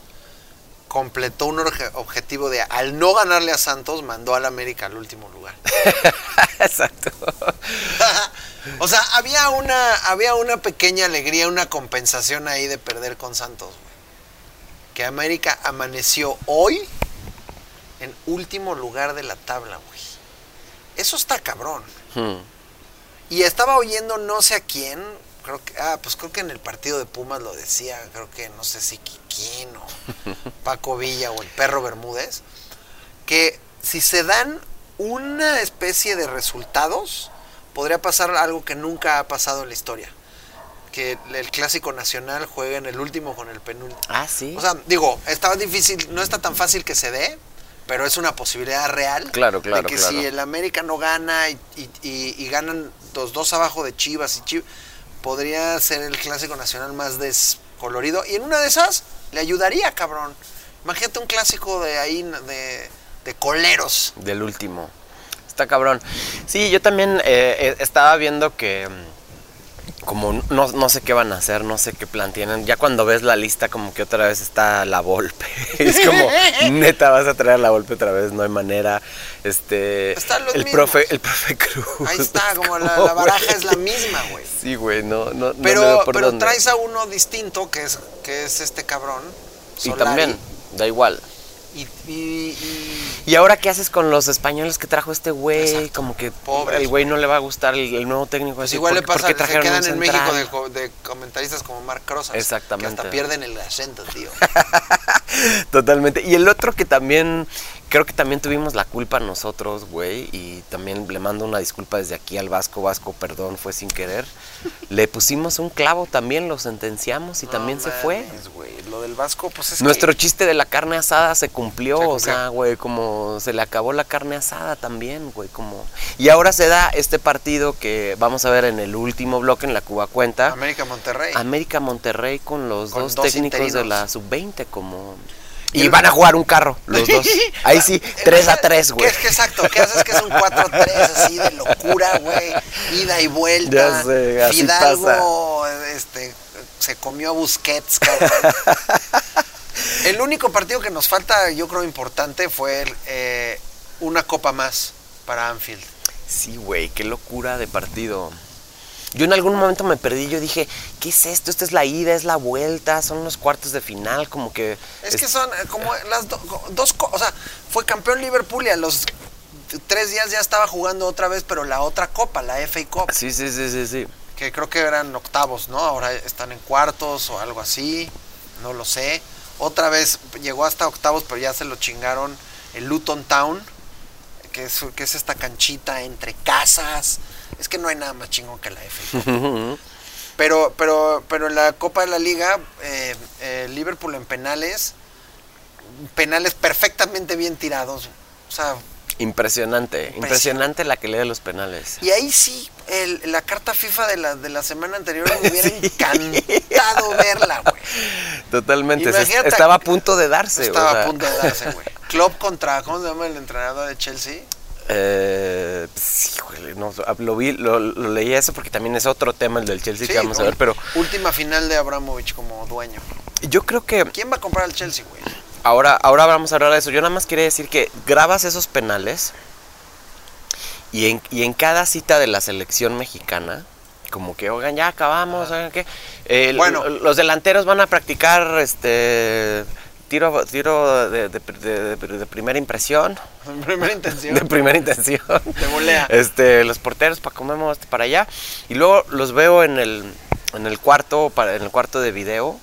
completó un objetivo de, al no ganarle a Santos, mandó al América al último lugar. *laughs* Exacto. *laughs* o sea, había una, había una pequeña alegría, una compensación ahí de perder con Santos. güey. Que América amaneció hoy en último lugar de la tabla, güey. Eso está cabrón. Hmm. Y estaba oyendo no sé a quién, creo que, ah, pues creo que en el partido de Pumas lo decía, creo que no sé si Quiquín o *laughs* Paco Villa o el perro Bermúdez, que si se dan una especie de resultados, podría pasar algo que nunca ha pasado en la historia. Que el clásico nacional juegue en el último con el penúltimo. Ah, sí. O sea, digo, está difícil, no está tan fácil que se dé, pero es una posibilidad real. Claro, claro, De que claro. si el América no gana y, y- y- y ganan dos abajo de Chivas y Chivas, podría ser el clásico nacional más descolorido. Y en una de esas le ayudaría, cabrón. Imagínate un clásico de ahí, de, de coleros. Del último. Está cabrón. Sí, yo también eh, eh, estaba viendo que mm, como no, no sé qué van a hacer, no sé qué plan tienen. Ya cuando ves la lista como que otra vez está la Volpe. *laughs* es como, neta, vas a traer la Volpe otra vez, no hay manera. Este Están los el mismos. profe, el profe Cruz. Ahí está, Es como la, como, la baraja es la misma, güey. Sí, güey, no, no, no Pero, veo por pero dónde. traes a uno distinto, que es, que es este cabrón. Y Solari, también, da igual. Y, y- y- ¿Y ahora qué haces con los españoles que trajo este güey? Como que Pobres, el güey no le va a gustar el, el nuevo técnico. pues así, igual le ¿por- por pasa, qué se quedan en México de, co- de comentaristas como Marc Rosas. Exactamente. Que hasta pierden el acento, tío. *laughs* Totalmente. Y el otro que también, creo que también tuvimos la culpa nosotros, güey, y también le mando una disculpa desde aquí al Vasco, Vasco, perdón, fue sin querer. *laughs* Le pusimos un clavo también, lo sentenciamos y también se fue. Lo del Vasco, pues es Nuestro que- chiste de la carne asada se cumplió, Se o sea, güey, como se le acabó la carne asada también, güey, como... Y ahora se da este partido que vamos a ver en el último bloque en la Cuba Cuenta. América Monterrey. América Monterrey con los Con dos, dos técnicos de la sub-20 como... Y van a jugar un carro, los dos. Ahí sí, *laughs* 3 a 3, güey. ¿Qué es que exacto? ¿Qué haces que es un 4-3 así de locura, güey? Ida y vuelta. Ya sé, así Fidalgo, este, se comió a Busquets, cabrón. *laughs* El único partido que nos falta, yo creo, importante fue eh, una copa más para Anfield. Sí, güey, qué locura de partido. Yo en algún momento me perdí, yo dije, ¿qué es esto? Esta es la ida, es la vuelta, son los cuartos de final, como que... Es que son eh, como las do- dos cosas. O sea, fue campeón Liverpool y a los tres días ya estaba jugando otra vez, pero la otra copa, la FA Cup. Sí, sí, sí, sí, sí. que creo que eran octavos, ¿no? Ahora están en cuartos o algo así, no lo sé. Otra vez llegó hasta octavos, pero ya se lo chingaron el Luton Town, que es, que es esta canchita entre casas. Es que no hay nada más chingón que la F. pero, pero, pero en la Copa de la Liga, eh, eh, Liverpool en penales, penales perfectamente bien tirados. O sea, Impresionante, impresionante la que lee de los penales. Y ahí sí, el- la carta FIFA de la, de la semana anterior me hubiera *laughs* encantado verla, güey. Totalmente, Imagínate- estaba a punto de darse. Estaba o sea, a punto de darse, güey. *laughs* Klopp contra, ¿cómo se llama el entrenador de Chelsea? Eh, híjole, no, lo vi, lo, lo leí eso porque también es otro tema el del Chelsea que vamos a ver, pero Última final de Abramovich como dueño. yo creo que ¿Quién va a comprar al Chelsea, güey? ahora, ahora vamos a hablar de eso. Yo nada más quería decir que grabas esos penales y en, y en cada cita de la selección mexicana, como que, oigan, ya acabamos, oigan, ¿qué? Eh, Bueno. los delanteros van a practicar este tiro, tiro de, de- de- de- de primera impresión. *laughs* En primera intención. De primera intención. *laughs* De volea. Este, los porteros para comemos para allá. Y luego los veo en el, en el cuarto, para, en el cuarto de video.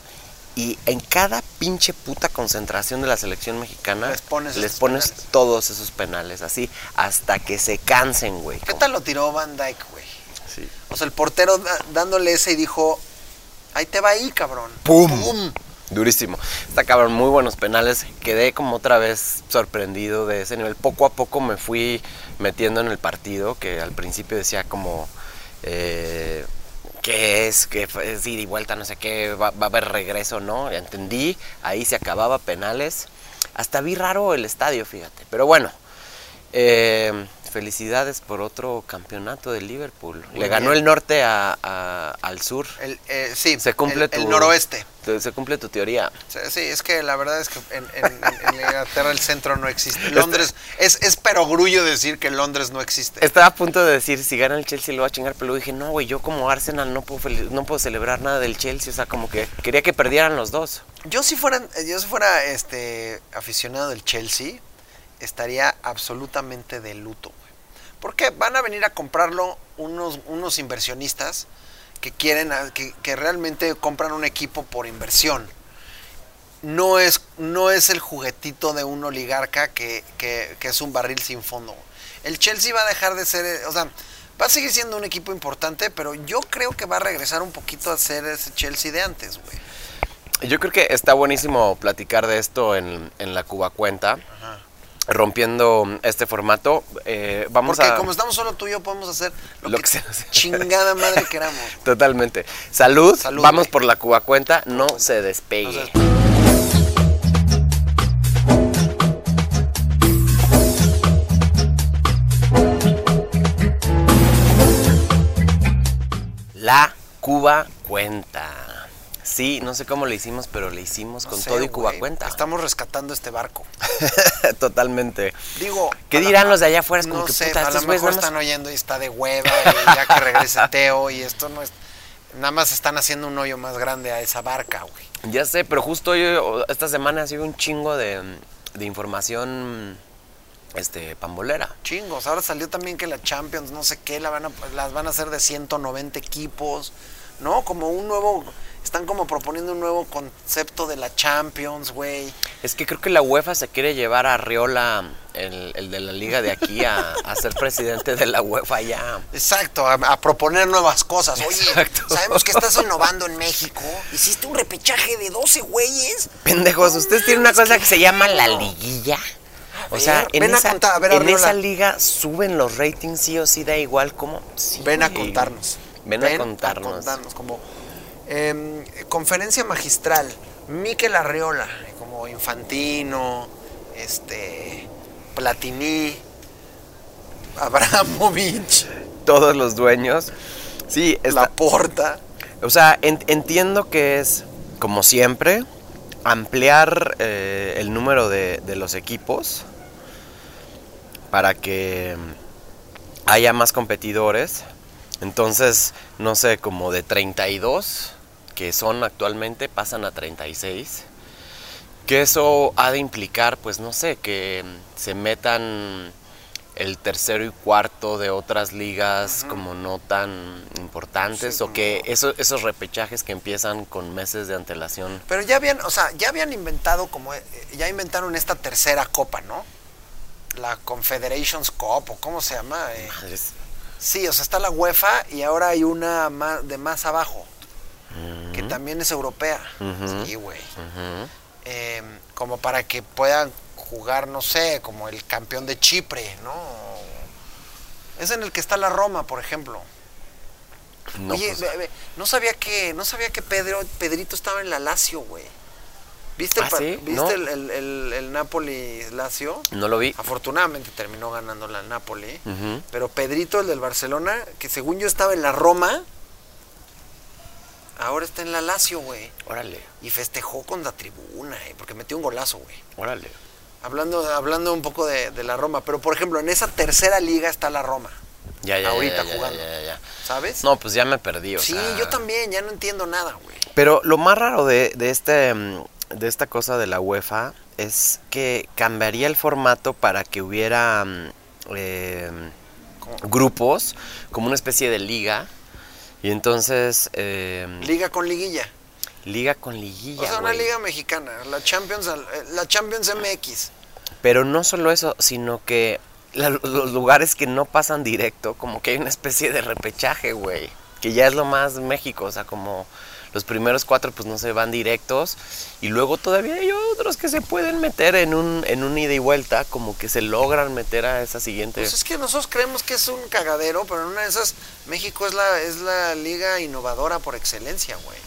Y en cada pinche puta concentración de la selección mexicana Les pones les pones penales. todos esos penales, así, hasta que se cansen, güey. ¿Qué Como- tal lo tiró Van Dyke, güey? Sí. O sea, el portero da- dándole ese y dijo, ahí te va ahí, cabrón. ¡Pum! Durísimo. Está muy buenos penales. Quedé como otra vez sorprendido de ese nivel. Poco a poco me fui metiendo en el partido, que al principio decía como, eh, ¿qué es? ¿Qué fue? es ida y vuelta? No sé qué, va, a haber regreso, ¿no? Entendí, ahí se acababa penales. Hasta vi raro el estadio, fíjate. Pero bueno, eh, felicidades por otro campeonato de Liverpool. Muy Le ganó bien. el norte a- a- al sur. El, eh, sí, Se cumple el, tu, el noroeste. tu- Se cumple tu teoría. Sí, es que la verdad es que en, en- en Inglaterra el centro no existe. Londres, es, es perogrullo decir que Londres no existe. Estaba a punto de decir, si gana el Chelsea lo va a chingar, pero dije, no, güey, yo como Arsenal no puedo, no puedo celebrar nada del Chelsea. O sea, como que quería que perdieran los dos. Yo si fuera, yo si fuera este aficionado del Chelsea, estaría absolutamente de luto. Porque van a venir a comprarlo unos, unos inversionistas que quieren, que, que realmente compran un equipo por inversión. No es, no es el juguetito de un oligarca que, que- que es un barril sin fondo. El Chelsea va a dejar de ser, o sea, va a seguir siendo un equipo importante, pero yo creo que va a regresar un poquito a ser ese Chelsea de antes, güey. Yo creo que está buenísimo platicar de esto en, en la Cuba Cuenta. Ajá. Rompiendo este formato. Eh, vamos Porque a... como estamos solo tú y yo, podemos hacer lo, Lo que, que chingada madre *laughs* queramos. Totalmente. Salud. Salud, Vamos güey. por la Cuba cuenta. No se despegue. No se La Cuba cuenta. Sí, no sé cómo le hicimos, pero le hicimos No con sé, todo y Cuba cuenta. Estamos rescatando este barco. *laughs* Totalmente. Digo. ¿Qué dirán los de allá afuera? Es como no que, sé, puta, a lo mejor están oyendo y está de hueva y ya que regrese Teo y esto no es... Nada más están haciendo un hoyo más grande a esa barca, güey. Ya sé, pero justo yo esta semana ha sido un chingo de, de información este pambolera. Chingos. Ahora salió también que la Champions, no sé qué, la van a, las van a hacer de 190 equipos, ¿no? Como un nuevo... Están como proponiendo un nuevo concepto de la Champions, güey. Es que creo que la UEFA se quiere llevar a Riola, el, el de la liga de aquí, a, a ser presidente de la UEFA ya. Exacto, a, a proponer nuevas cosas. Oye, Exacto. sabemos que estás innovando en México. Hiciste un repechaje de 12 güeyes. Pendejos, ustedes tienen una cosa que se llama la liguilla. O ver, sea, en, ven a esa, contar, a ver, en esa liga suben los ratings sí o sí, da igual como... Sí, Ven a contarnos. Ven, a contarnos. contarnos, como em, conferencia magistral. Miquel Arriola, como Infantino, este, Platini, *laughs* Abramovich, Todos los dueños. Sí, está, Laporta. O sea, en- entiendo que es, como siempre, ampliar eh, el número de, de los equipos para que haya más competidores. Entonces, no sé, como de 32 que son actualmente pasan a 36. Que eso ha de implicar, pues no sé, que se metan el tercero y cuarto de otras ligas como no tan importantes Sí, o que como- eso- esos repechajes que empiezan con meses de antelación. Pero ya habían, o sea, ya habían inventado como, eh, ya inventaron esta tercera copa, ¿no? La Confederations Cup, o cómo se llama. Eh, Madres. Sí, o sea, está la UEFA y ahora hay una más, de más abajo, que también es europea. Sí, güey. Eh, como para que puedan jugar, no sé, como el campeón de Chipre, ¿no? Es en el que está la Roma, por ejemplo. No, Oye, pues, no sabía que, no sabía que Pedro, Pedrito estaba en la Lazio, güey. ¿Viste, el ¿Ah, sí? ¿viste No. el, el, el- el Napoli-Lazio? no lo vi. Afortunadamente terminó ganando la Napoli. Pero Pedrito, el del Barcelona, que según yo estaba en la Roma, ahora está en la Lazio, güey. Órale, Y festejó con la tribuna, eh, porque metió un golazo, güey. órale. Hablando, hablando un poco de, de la Roma, pero por ejemplo, en esa tercera liga está la Roma, Ya, ya, Ahorita ya, ya, jugando. ya, ya, ya. ¿sabes? No, pues ya me perdí. o sí, sea, yo también, ya no entiendo nada, güey. Pero lo más raro de, de este, mm, de esta cosa de la UEFA es que cambiaría el formato para que hubiera mm, eh, grupos, como una especie de liga. Y entonces, eh, Liga con liguilla. liga con liguilla. O sea, una liga mexicana, la Champions, eh, la Champions MX. Pero no solo eso, sino que la- los lugares que no pasan directo, como que hay una especie de repechaje, güey. Que ya es lo más México, o sea, como los primeros cuatro pues no se van directos. Y luego todavía hay otros que se pueden meter en un, en un ida y vuelta, como que se logran meter a esa siguiente. Pues es que nosotros creemos que es un cagadero, pero en una de esas, México es la, es la liga innovadora por excelencia, güey.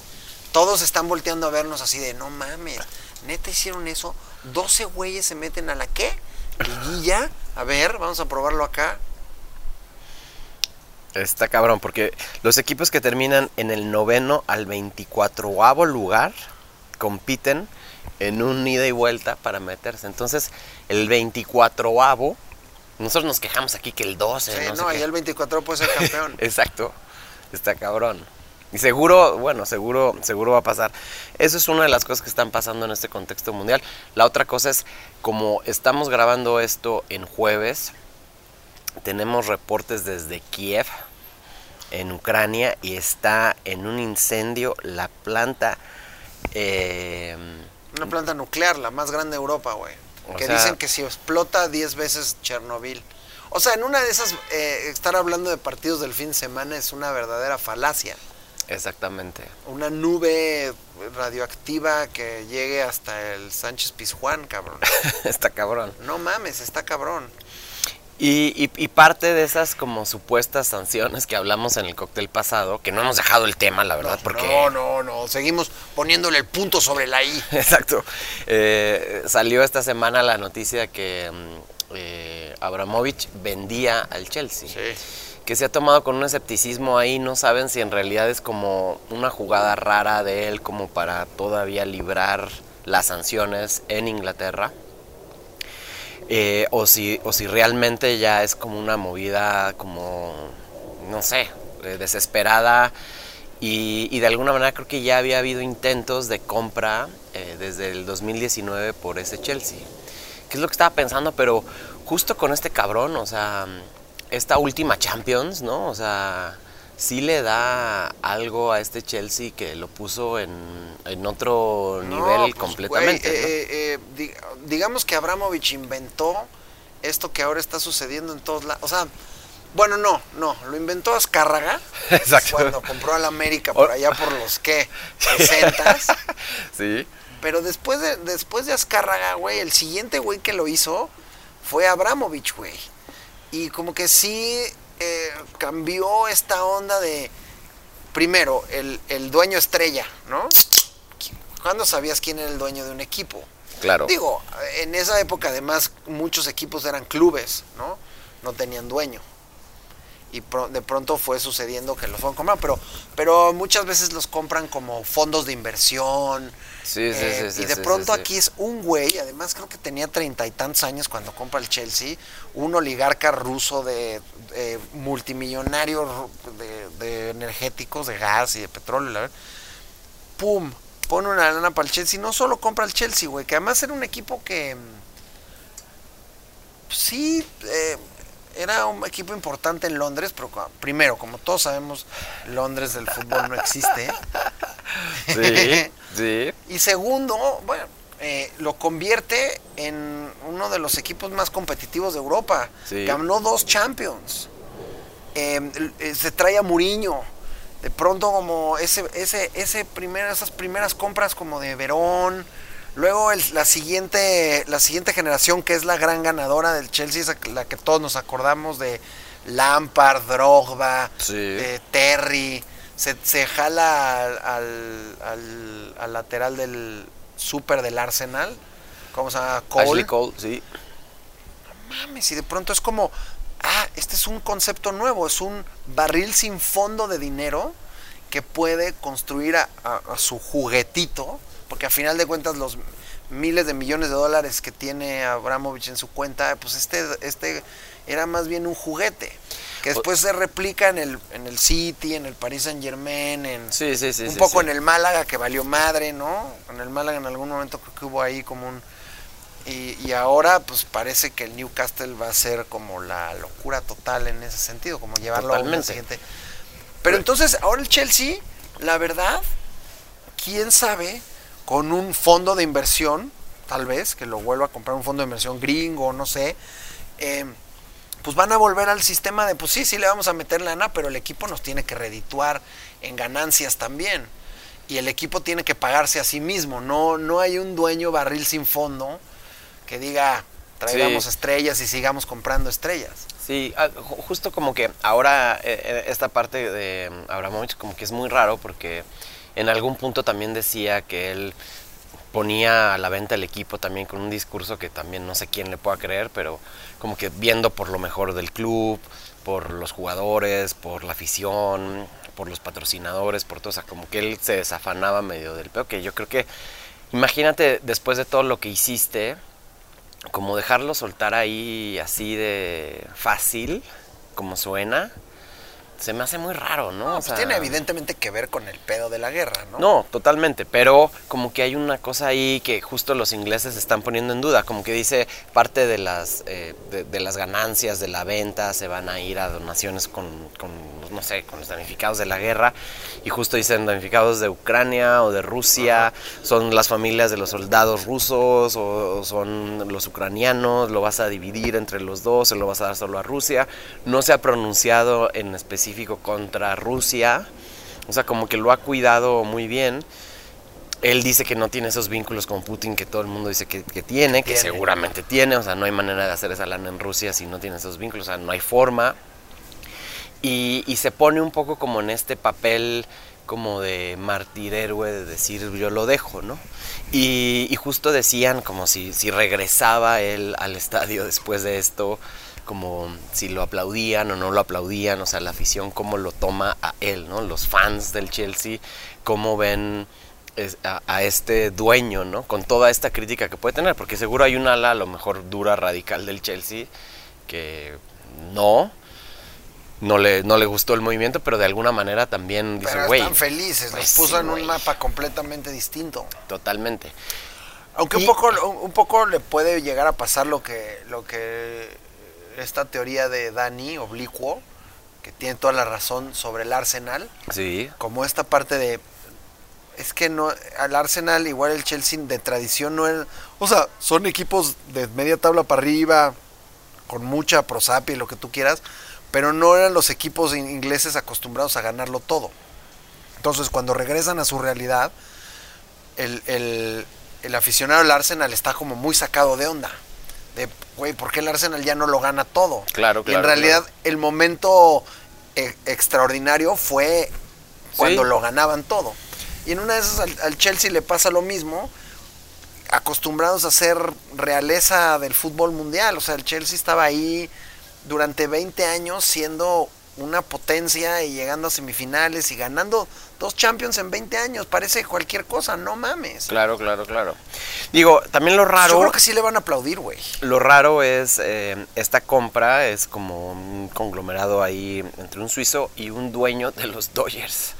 Todos están volteando a vernos así de, no mames, neta hicieron eso. 12 güeyes se meten a la qué? Liguilla. A ver, vamos a probarlo acá. Está cabrón, porque los equipos que terminan en el noveno al 24 lugar compiten en un ida y vuelta para meterse. Entonces, el 24 nosotros nos quejamos aquí que el 12. Sí, no, no, sé qué. el 24 puede ser campeón. *laughs* Exacto, está cabrón. Y seguro, bueno, seguro, seguro va a pasar. Eso es una de las cosas que están pasando en este contexto mundial. La otra cosa es, como estamos grabando esto en jueves, tenemos reportes desde Kiev, en Ucrania, y está en un incendio la planta. eh, Una planta nuclear, la más grande de Europa, güey. Que sea- dicen que si explota 10 veces Chernobyl. O sea, en una de esas, eh, estar hablando de partidos del fin de semana es una verdadera falacia. Exactamente. Una nube radioactiva que llegue hasta el Sánchez Pizjuán, cabrón. *laughs* Está cabrón. No mames, está cabrón. Y, y- y parte de esas como supuestas sanciones que hablamos en el cóctel pasado, que no hemos dejado el tema, la verdad, porque... No, no, no. Seguimos poniéndole el punto sobre la I. *laughs* Exacto. Eh, salió esta semana la noticia que mm, eh, Abramovich vendía al Chelsea. Sí. Que se ha tomado con un escepticismo ahí, no saben si en realidad es como una jugada rara de él como para todavía librar las sanciones en Inglaterra. Eh, o, si, o si realmente ya es como una movida como, no sé, desesperada y, de alguna manera creo que ya había habido intentos de compra eh, desde el 2019 por ese Chelsea. ¿Qué es lo que estaba pensando? Pero justo con este cabrón, o sea, esta última Champions, ¿no? O sea, sí le da algo a este Chelsea que lo puso en, en otro No, nivel pues, completamente. eh, eh, di- digamos que Abramovich inventó esto que ahora está sucediendo en todos lados. O sea, bueno, no, no, lo inventó Azcárraga. *laughs* Exacto. Cuando compró al América por allá por los que, *laughs* 60 *laughs* Sí. Pero después de, después de Azcárraga, güey, el siguiente güey que lo hizo fue Abramovich, güey. Y como que sí eh, cambió esta onda de, primero, el, el dueño estrella, ¿no? ¿Cuándo sabías quién era el dueño de un equipo? Claro. Digo, en esa época además muchos equipos eran clubes, ¿no? No tenían dueño. Y pro- de pronto fue sucediendo que los fueron comprando, pero, pero muchas veces los compran como fondos de inversión. Sí, sí, eh, sí, sí, y de sí, pronto sí, aquí es un güey, además creo que tenía treinta y tantos años cuando compra el Chelsea, un oligarca ruso de, de multimillonario de energéticos, de gas y de petróleo, la verdad. ¡Pum! Pone una lana para el Chelsea. No solo compra el Chelsea, güey, que además era un equipo que. mm, Sí, eh, era un equipo importante en Londres, pero primero, como todos sabemos, Londres del fútbol no existe. Sí, sí. Y segundo, bueno, eh, lo convierte en uno de los equipos más competitivos de Europa. Sí. Ganó dos Champions. Eh, l- eh, se trae a Mourinho. De pronto como ese, ese, ese primero, esas primeras compras como de Verón. Luego el- la, siguiente, la siguiente generación que es la gran ganadora del Chelsea, que- la que todos nos acordamos de Lampard, Drogba, Sí. de Terry. Se, se jala al, al, al- al lateral del super del Arsenal. ¿Cómo se llama? Cole. Ashley Cole, sí. Mames, y de pronto es como, ah, este es un concepto nuevo, es un barril sin fondo de dinero que puede construir a, a- a su juguetito, porque a final de cuentas los miles de millones de dólares que tiene Abramovich en su cuenta, pues este, este era más bien un juguete, que después se replica en el, en el City, en el Paris Saint Germain, en Sí, sí, sí. un poco en el Málaga que valió madre, ¿no? En el Málaga en algún momento creo que hubo ahí como un... Y, y ahora pues parece que el Newcastle va a ser como la locura total en ese sentido, como llevarlo a Totalmente. siguiente... Pero entonces ahora el Chelsea, la verdad, quién sabe, con un fondo de inversión, tal vez, que lo vuelva a comprar un fondo de inversión gringo, no sé, eh, pues van a volver al sistema de, pues sí, sí le vamos a meter lana, pero el equipo nos tiene que redituar en ganancias también. Y el equipo tiene que pagarse a sí mismo. No, no hay un dueño barril sin fondo que diga, traigamos Sí. estrellas y sigamos comprando estrellas. Sí, ah, ju- justo como que ahora eh, eh, esta parte de Abramovich como que es muy raro porque en algún punto también decía que él ponía a la venta el equipo también con un discurso que también no sé quién le pueda creer, pero como que viendo por lo mejor del club, por los jugadores, por la afición, por los patrocinadores, por todo, o sea, como que él se desafanaba medio del peo, que yo creo que, imagínate después de todo lo que hiciste, como dejarlo soltar ahí así de fácil, como suena, se me hace muy raro, ¿no? O Pues sea, tiene evidentemente que ver con el pedo de la guerra, ¿no? no, totalmente, pero como que hay una cosa ahí que justo los ingleses están poniendo en duda, como que dice parte de las, eh, de, de las ganancias de la venta se van a ir a donaciones con, con, no sé, con los damnificados de la guerra, y justo dicen damnificados de Ucrania o de Rusia, son las familias de los soldados rusos o, o son los ucranianos, lo vas a dividir entre los dos, se lo vas a dar solo a Rusia, no se ha pronunciado en específico contra Rusia, O sea, como que lo ha cuidado muy bien. Él dice que no tiene esos vínculos con Putin que todo el mundo dice que, que tiene, que Tiene. seguramente tiene. O sea, no hay manera de hacer esa lana en Rusia si no tiene esos vínculos. O sea, no hay forma. Y, y se pone un poco como en este papel como de mártir héroe, de decir yo lo dejo, ¿no? Y, y justo decían como si, si regresaba él al estadio después de esto, como si lo aplaudían o no lo aplaudían, o sea, la afición cómo lo toma a él, ¿no? Los fans del Chelsea, cómo ven a, a este dueño, ¿no? Con toda esta crítica que puede tener, porque seguro hay un ala a lo mejor dura, radical del Chelsea, que no, no le, no le gustó el movimiento, pero de alguna manera también dice, güey, están felices, los pues puso sí, en un güey". mapa completamente distinto. totalmente. Aunque Y- un poco, un poco le puede llegar a pasar lo que, lo que esta teoría de Dani, oblicuo, que tiene toda la razón sobre el Arsenal, Sí, como esta parte de es que no al Arsenal igual el Chelsea de tradición no es, o sea, son equipos de media tabla para arriba con mucha prosapia y lo que tú quieras, pero no eran los equipos in- ingleses acostumbrados a ganarlo todo. Entonces, cuando regresan a su realidad, el, el- el aficionado del Arsenal está como muy sacado de onda. De, güey, ¿por qué el Arsenal ya no lo gana todo? Claro, Y claro, en realidad, claro. el momento eh, extraordinario fue cuando Sí. lo ganaban todo. Y en una de esas al, al Chelsea le pasa lo mismo, acostumbrados a ser realeza del fútbol mundial. O sea, el Chelsea estaba ahí durante 20 años siendo una potencia y llegando a semifinales y ganando dos Champions en 20 años. Parece cualquier cosa, no mames. claro, claro, claro. Digo, también lo raro... Yo creo que sí le van a aplaudir, güey. Lo raro es, eh, esta compra es como un conglomerado ahí entre un suizo y un dueño de los Dodgers.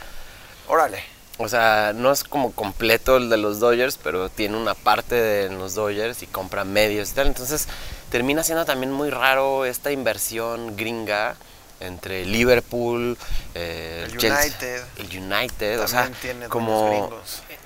Órale. O sea, no es como completo el de los Dodgers, pero tiene una parte de los Dodgers y compra medios y tal. Entonces termina siendo también muy raro esta inversión gringa entre Liverpool, eh, El Chelsea, United. el United, o sea, tiene como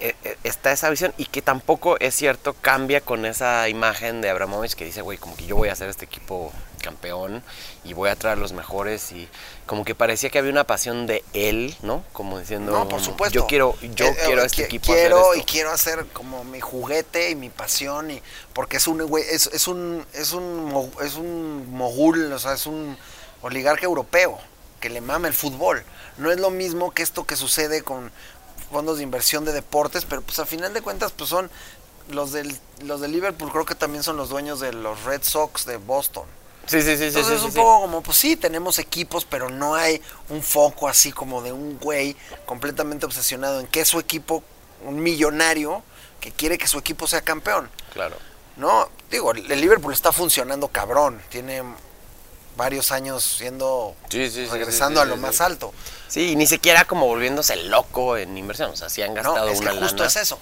eh, eh, está esa visión y que tampoco es cierto cambia con esa imagen de Abramovich que dice, güey, como que yo voy a hacer este equipo campeón y voy a traer los mejores y como que parecía que había una pasión de él, ¿no? Como diciendo, No, por supuesto. yo quiero, yo Eh, eh, quiero a este qui- equipo Quiero hacer y esto. quiero hacer como mi juguete y mi pasión y porque es un güey, es, es un es un es un mogul, o sea, es un oligarca europeo que le mama el fútbol. No es lo mismo que esto que sucede con fondos de inversión de deportes, pero pues a final de cuentas pues son los del los de Liverpool creo que también son los dueños de los Red Sox de Boston. Sí, sí, sí, Entonces sí, es un sí, poco como, pues sí, tenemos equipos, pero no hay un foco así como de un güey completamente obsesionado en que su equipo, un millonario, que quiere que su equipo sea campeón. Claro. No, digo, el Liverpool está funcionando cabrón, tiene varios años siendo, Sí, sí, sí, regresando sí, a lo más alto. Sí, y ni siquiera como volviéndose loco en inversión, o sea, sí han No, gastado es que justo lana. es eso.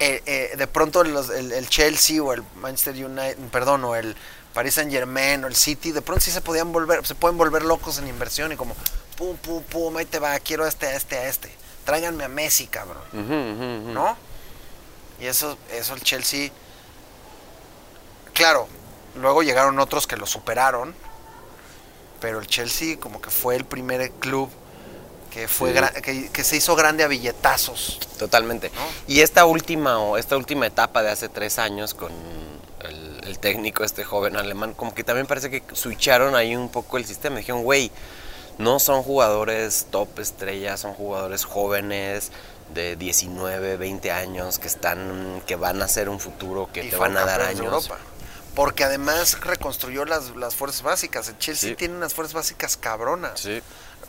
Eh, eh, de pronto los- el, el Chelsea o el Manchester United, perdón, o el Paris Saint Germain o el City, de pronto sí se podían volver, se pueden volver locos en inversión y como, pum, pum, pum, ahí te va, quiero a este, a este, a este. Tráiganme a Messi, cabrón. ¿No? Y eso, eso el Chelsea. Claro, luego llegaron otros que lo superaron. Pero el Chelsea como que fue el primer club que fue Sí. que, que se hizo grande a billetazos. Totalmente. ¿No? Y esta última, o esta última etapa de hace tres años con el, el técnico, este joven alemán, como que también parece que switcharon ahí un poco el sistema. Dijeron, güey, no son jugadores top estrellas, son jugadores jóvenes de 19, 20 años que están, que van a ser un futuro, que y te van a dar de años. Europa. Porque además reconstruyó las, las fuerzas básicas. El Chelsea Sí. tiene unas fuerzas básicas cabronas. Sí,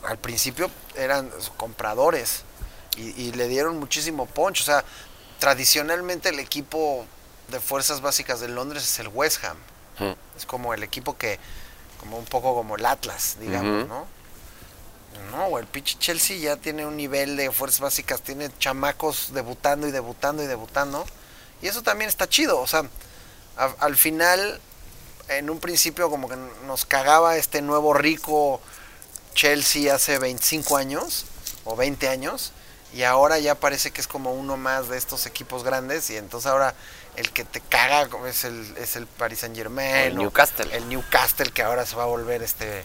Al principio eran compradores y, y le dieron muchísimo punch. O sea, tradicionalmente el equipo de fuerzas básicas de Londres es el West Ham. Ujú. Es como el equipo que, como un poco como el Atlas, digamos, Ujú. ¿no? No, el pinche Chelsea ya tiene un nivel de fuerzas básicas, tiene chamacos debutando y debutando y debutando. Y eso también está chido, o sea, a- al final, en un principio como que nos cagaba este nuevo rico Chelsea hace 25 años o 20 años. Y ahora ya parece que es como uno más de estos equipos grandes. Y entonces ahora el que te caga es el, es el Paris Saint Germain. O el Newcastle. El Newcastle que ahora se va a volver este.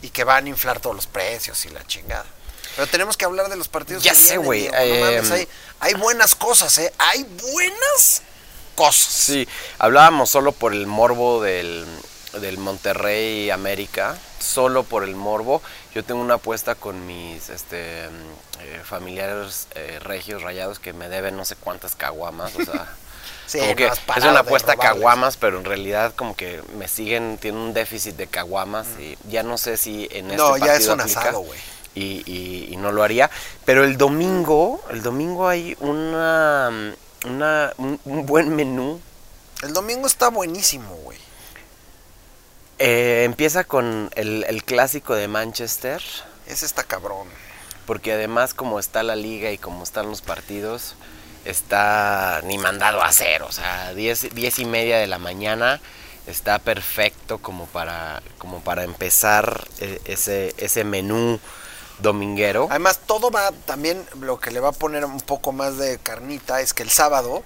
Y que van a inflar todos los precios y la chingada. Pero tenemos que hablar de los partidos Ya que sé, güey. No em, hay, hay buenas cosas, ¿eh? Hay buenas cosas. Sí, hablábamos solo por el morbo del, del Monterrey América, solo por el morbo. Yo tengo una apuesta con mis este, eh, familiares eh, regios rayados que me deben no sé cuántas caguamas, o sea... *laughs* Sí, como que es una apuesta a caguamas, pero en realidad como que me siguen, tienen un déficit de caguamas y ya no sé si en este No, ya es un aplica asado, güey. y, y- y no lo haría. Pero el domingo, el domingo hay una, una un, un buen menú. El domingo está buenísimo, güey. Eh, empieza con el, el clásico de Manchester, Ese está cabrón. porque además como está la liga y como están los partidos, está ni mandado a hacer, o sea, 10, 10 y media de la mañana está perfecto como para, como para empezar eh, ese, ese menú dominguero. Además, todo va también, lo que le va a poner un poco más de carnita es que el sábado,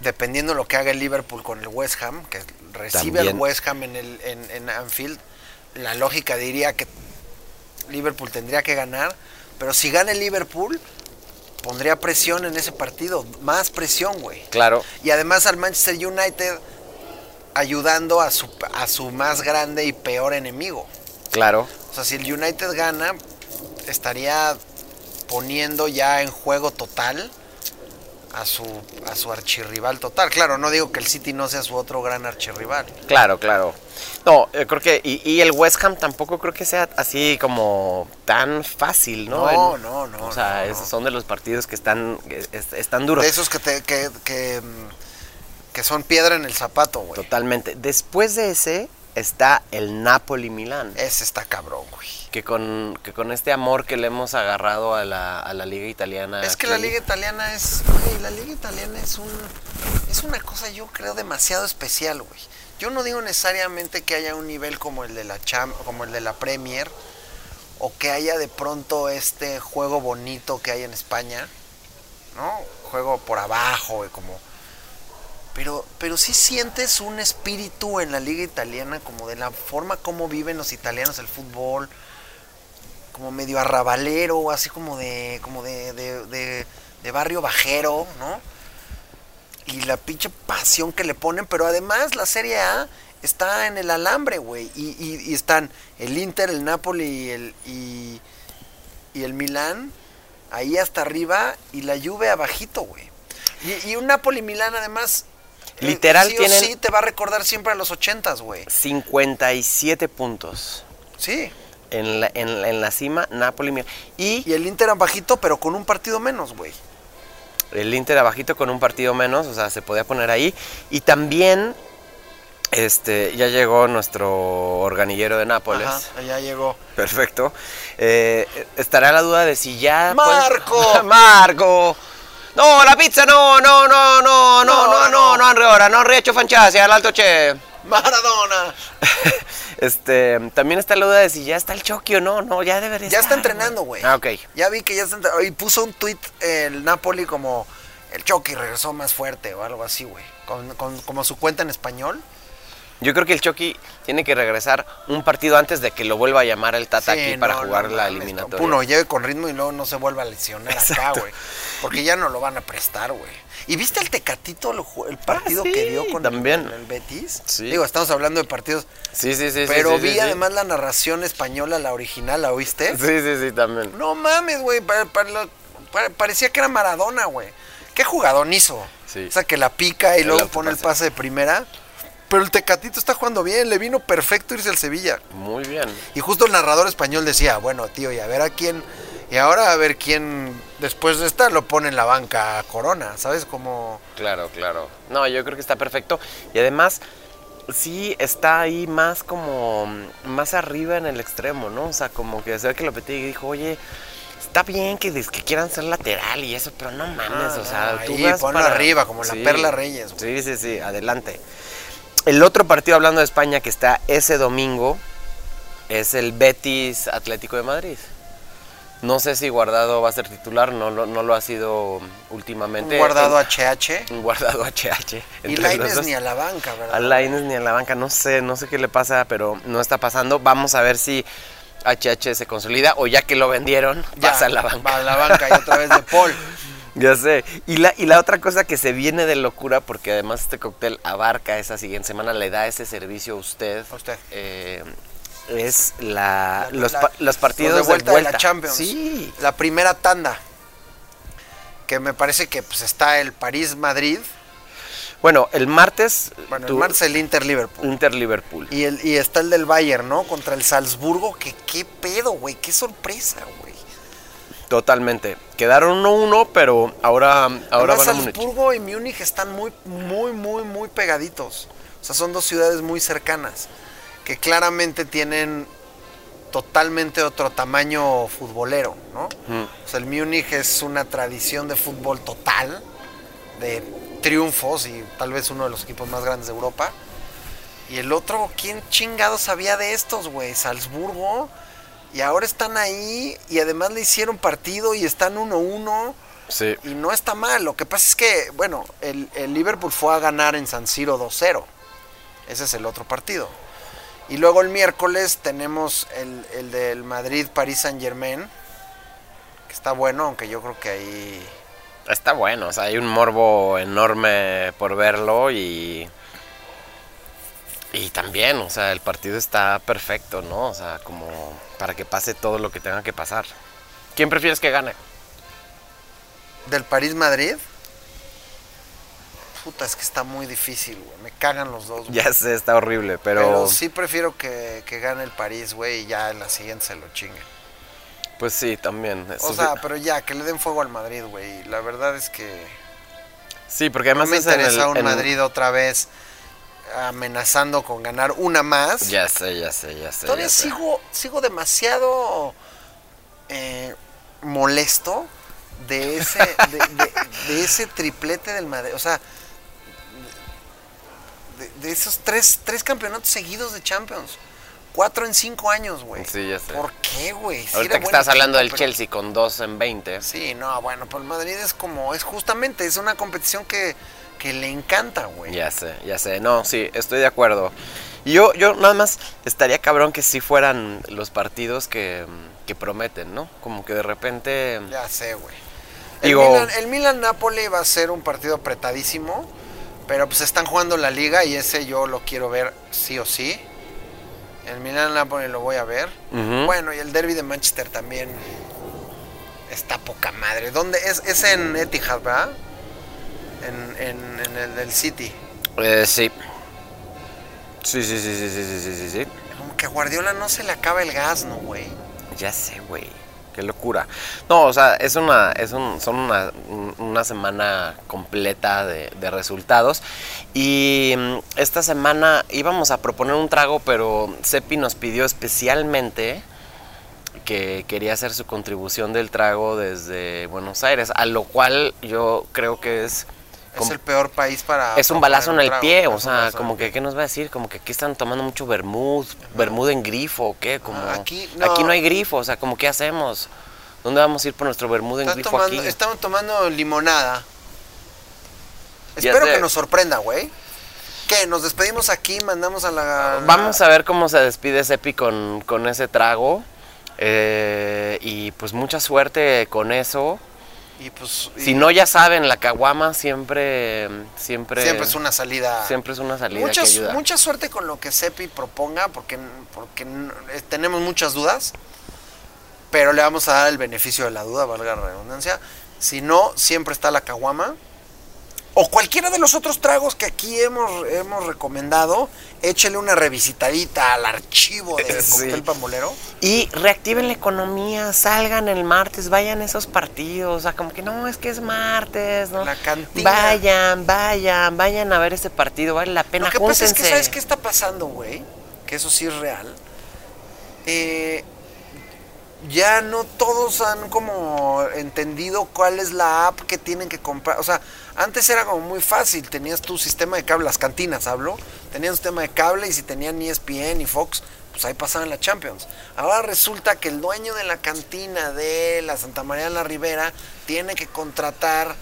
dependiendo de lo que haga el Liverpool con el West Ham, que recibe al West Ham en, el, en, en Anfield, la lógica diría que Liverpool tendría que ganar, pero si gana el Liverpool, pondría presión en ese partido, más presión, güey. Claro, Y además al Manchester United ayudando a su, a su más grande y peor enemigo. claro. O sea, si el United gana, estaría poniendo ya en juego total a su, a su archirrival total. Claro, no digo que el City no sea su otro gran archirrival. Claro, claro. No, eh, creo que. Y, y el West Ham tampoco creo que sea así como tan fácil, ¿no? No, no, no, O sea, no, esos no. son de los partidos que están, que están duros. De esos que, te, que, que, mm, que son piedra en el zapato, güey. Totalmente. Después de ese está el Napoli-Milán. Ese está cabrón, güey. Que con, que con este amor que le hemos agarrado a la, a la liga italiana. Es que aquí, la liga italiana es, güey, la liga italiana es un, es una cosa yo creo demasiado especial, güey. Yo no digo necesariamente que haya un nivel como el de la Cham, como el de la Premier, o que haya de pronto este juego bonito que hay en España, ¿no? Juego por abajo, güey, como. Pero, pero sí sientes un espíritu en la liga italiana, como de la forma como viven los italianos el fútbol, como medio arrabalero, así como de, como de, de, de- de barrio bajero, ¿no? Y la pinche pasión que le ponen, pero además la Serie A está en el alambre, güey. Y, y- y están el Inter, el Napoli y el, y, y el Milán ahí hasta arriba y la Juve abajito, güey. Y, un Napoli-Milán además... Literal sí o tienen- sí te va a recordar siempre a los ochentas, güey. 57 puntos. Sí. En la, en, en la cima, Napoli-Milán. Y Y el Inter abajito, pero con un partido menos, güey. el Inter abajito con un partido menos, o sea, se podía poner ahí. Y también, este, ya llegó nuestro organillero de Nápoles. Ajá, ya llegó. Perfecto. Eh, estará la duda de si ya. ¡Marco! *laughs* ¡Marco! No, la pizza no, no, no, no, no, no, No, no, no. no, Henry, ora, no riesco fanciasi all'alto c'è. Maradona. *laughs* Este, también está la duda de si ya está el Chucky o no, no, ya debería Ya está estar, entrenando, güey. Ah, ok. Ya vi que ya está entrenando. Y puso un tweet el Napoli como el Chucky regresó más fuerte o algo así, güey. Con, con- como su cuenta en español. Yo creo que el Chucky tiene que regresar un partido antes de que lo vuelva a llamar el Tata Sí, aquí para jugar no la eliminatoria. Uno lleve con ritmo y luego no se vuelva a lesionar acá, güey. Porque ya no lo van a prestar, güey. ¿Y viste el Tecatito, ju- el partido Ah, sí, que dio con también. El, con el Betis? Sí. Digo, estamos hablando de partidos. Sí, sí, sí. pero vi además la narración española, la original, ¿la oíste? Sí, sí, sí, también. No mames, güey. parecía que era Maradona, güey. ¿Qué jugadón hizo? O sea, que la pica y luego pone el pase de primera. Pero el Tecatito está jugando bien, le vino perfecto irse al Sevilla. Muy bien. Y justo el narrador español decía, bueno, tío, y a ver a quién... Y ahora a ver quién después de esta lo pone en la banca Corona, ¿sabes? Como... Claro, claro. No, yo creo que está perfecto. Y además, sí está ahí más como, más arriba en el extremo, ¿no? O sea, como que se ve que lo petí y dijo, oye, está bien que, que quieran ser lateral y eso, pero no mames, Ah, o sea, tú ahí, vas ponlo para- arriba, como la Perla Reyes, güey. Sí, sí, sí, adelante. El otro partido hablando de España que está ese domingo es el Betis Atlético de Madrid. No sé si Guardado va a ser titular, no, lo- no lo ha sido últimamente. Un guardado El- HH. un guardado HH. Y Laines ni a la banca, ¿verdad? A Lainez ni a la banca, no sé, no sé qué le pasa, pero no está pasando. Vamos a ver si HH se consolida o ya que lo vendieron, Ya, pasa a la banca. Va a la banca y otra vez de Paul. *laughs* Ya sé. Y la, y la otra cosa que se viene de locura, porque además este cóctel abarca esa siguiente semana, le da ese servicio a usted. A usted. eh, es la, La- los, la- los partidos los de vuelta, de la Champions. Sí. La primera tanda. Que me parece que pues, está el París-Madrid. Bueno, el martes. Bueno, tu- el martes el Inter-Liverpool. Inter-Liverpool. Y, el, y está el del Bayern, ¿no? Contra el Salzburgo. Que qué pedo, güey. Qué sorpresa, güey. Totalmente. Quedaron 1-1, pero ahora, ahora Además, van a Múnich. Salzburgo y Múnich están muy, muy, muy, muy pegaditos. O sea, son dos ciudades muy cercanas. Que claramente tienen totalmente otro tamaño futbolero, ¿no? Mm. O sea, el Múnich es una tradición de fútbol total, de triunfos y tal vez uno de los equipos más grandes de Europa. Y el otro, ¿quién chingado sabía de estos, güey? Salzburgo. Y ahora están ahí y además le hicieron partido y están 1-1. Sí. Y no está mal. Lo que pasa es que, bueno, el, el Liverpool fue a ganar en San Siro 2-0. Ese es el otro partido. Y luego el miércoles tenemos el, el del Madrid-Paris Saint-Germain. Que está bueno, aunque yo creo que ahí... Está bueno, o sea, hay un morbo enorme por verlo y. Y también, o sea, el partido está perfecto, ¿no? O sea, como para que pase todo lo que tenga que pasar. ¿Quién prefieres que gane? Del París-Madrid. Puta, es que está muy difícil, güey. Me cagan los dos. güey. Ya sé, está horrible, pero, Pero sí prefiero que, que gane el París, güey, y ya en la siguiente se lo chinguen. pues sí, también. O sea, sí- pero ya, que le den fuego al Madrid, güey. La verdad es que sí, porque no además me en el- interesa un en- Madrid otra vez amenazando con ganar una más. Ya sé, ya sé, ya sé. Todavía ya sé. sigo, sigo demasiado eh, molesto de ese, de, de- de ese triplete del Madrid. O sea, de, de esos tres, tres campeonatos seguidos de Champions. Cuatro en cinco años, güey. Sí, ya sé. ¿Por qué, güey? Sí Ahorita que estás hablando del Chelsea con 2 en 20. Sí, no, bueno, pues el Madrid es como, es justamente, es una competición que, que le encanta, güey. Ya sé, ya sé. No, sí, estoy de acuerdo. Y Yo, yo nada más estaría cabrón que sí fueran los partidos que, que prometen, ¿no? Como que de repente... Ya sé, güey. El, Milan, el Milan-Napoli va a ser un partido apretadísimo, pero pues están jugando la liga y ese yo lo quiero ver sí o sí. El Milan-Napoli lo voy a ver. Bueno, y el derby de Manchester también está poca madre. ¿Dónde? Es, es en Etihad, ¿verdad? en, el del City. Eh, sí. Sí, sí, sí, sí, sí, sí, sí, sí. Como que a Guardiola no se le acaba el gas, ¿no, güey? Ya sé, güey. Qué locura. No, o sea, es una, es un, son una, una semana completa de, de, resultados. Y mm, esta semana íbamos a proponer un trago, pero Sepi nos pidió especialmente que quería hacer su contribución del trago desde Buenos Aires, a lo cual yo creo que es es el peor país para. es un balazo en el trago. pie, o sea, como que. ¿qué nos va a decir? Como que aquí están tomando mucho vermouth, vermouth en grifo, ¿o qué? Como, Ah, aquí aquí, no. no. hay grifo, o sea, como, ¿qué hacemos? ¿Dónde vamos a ir por nuestro vermouth en grifo tomando, aquí? Estamos tomando limonada. Ya Espero sé. que nos sorprenda, güey. ¿Qué? ¿Nos despedimos aquí? ¿Mandamos a la. Vamos a ver cómo se despide Sepi con, con ese trago. eh, y pues mucha suerte con eso. Y pues. y Si no, ya saben, la caguama siempre, siempre, Siempre es una salida. siempre es una salida mucha, que ayuda. mucha suerte con lo que Sepi proponga, porque, porque eh, tenemos muchas dudas. Pero le vamos a dar el beneficio de la duda, valga la redundancia. Si no, siempre está la caguama. O cualquiera de los otros tragos que aquí hemos, hemos recomendado, échele una revisitadita al archivo del *laughs* Sí. cóctel pambolero. Y reactiven la economía, salgan el martes, vayan a esos partidos, o sea, como que no, es que es martes, ¿no? La cantina. Vayan, vayan, vayan a ver ese partido, vale la pena, Lo que pasa es que, ¿sabes qué está pasando, güey? Que eso sí es real. Eh, ya no todos han como entendido cuál es la app que tienen que comprar. O sea, antes era como muy fácil. Tenías tu sistema de cable, las cantinas hablo. Tenías un sistema de cable y si tenían ESPN y Fox, pues ahí pasaban la Champions. Ahora resulta que el dueño de la cantina de la Santa María de la Ribera tiene que contratar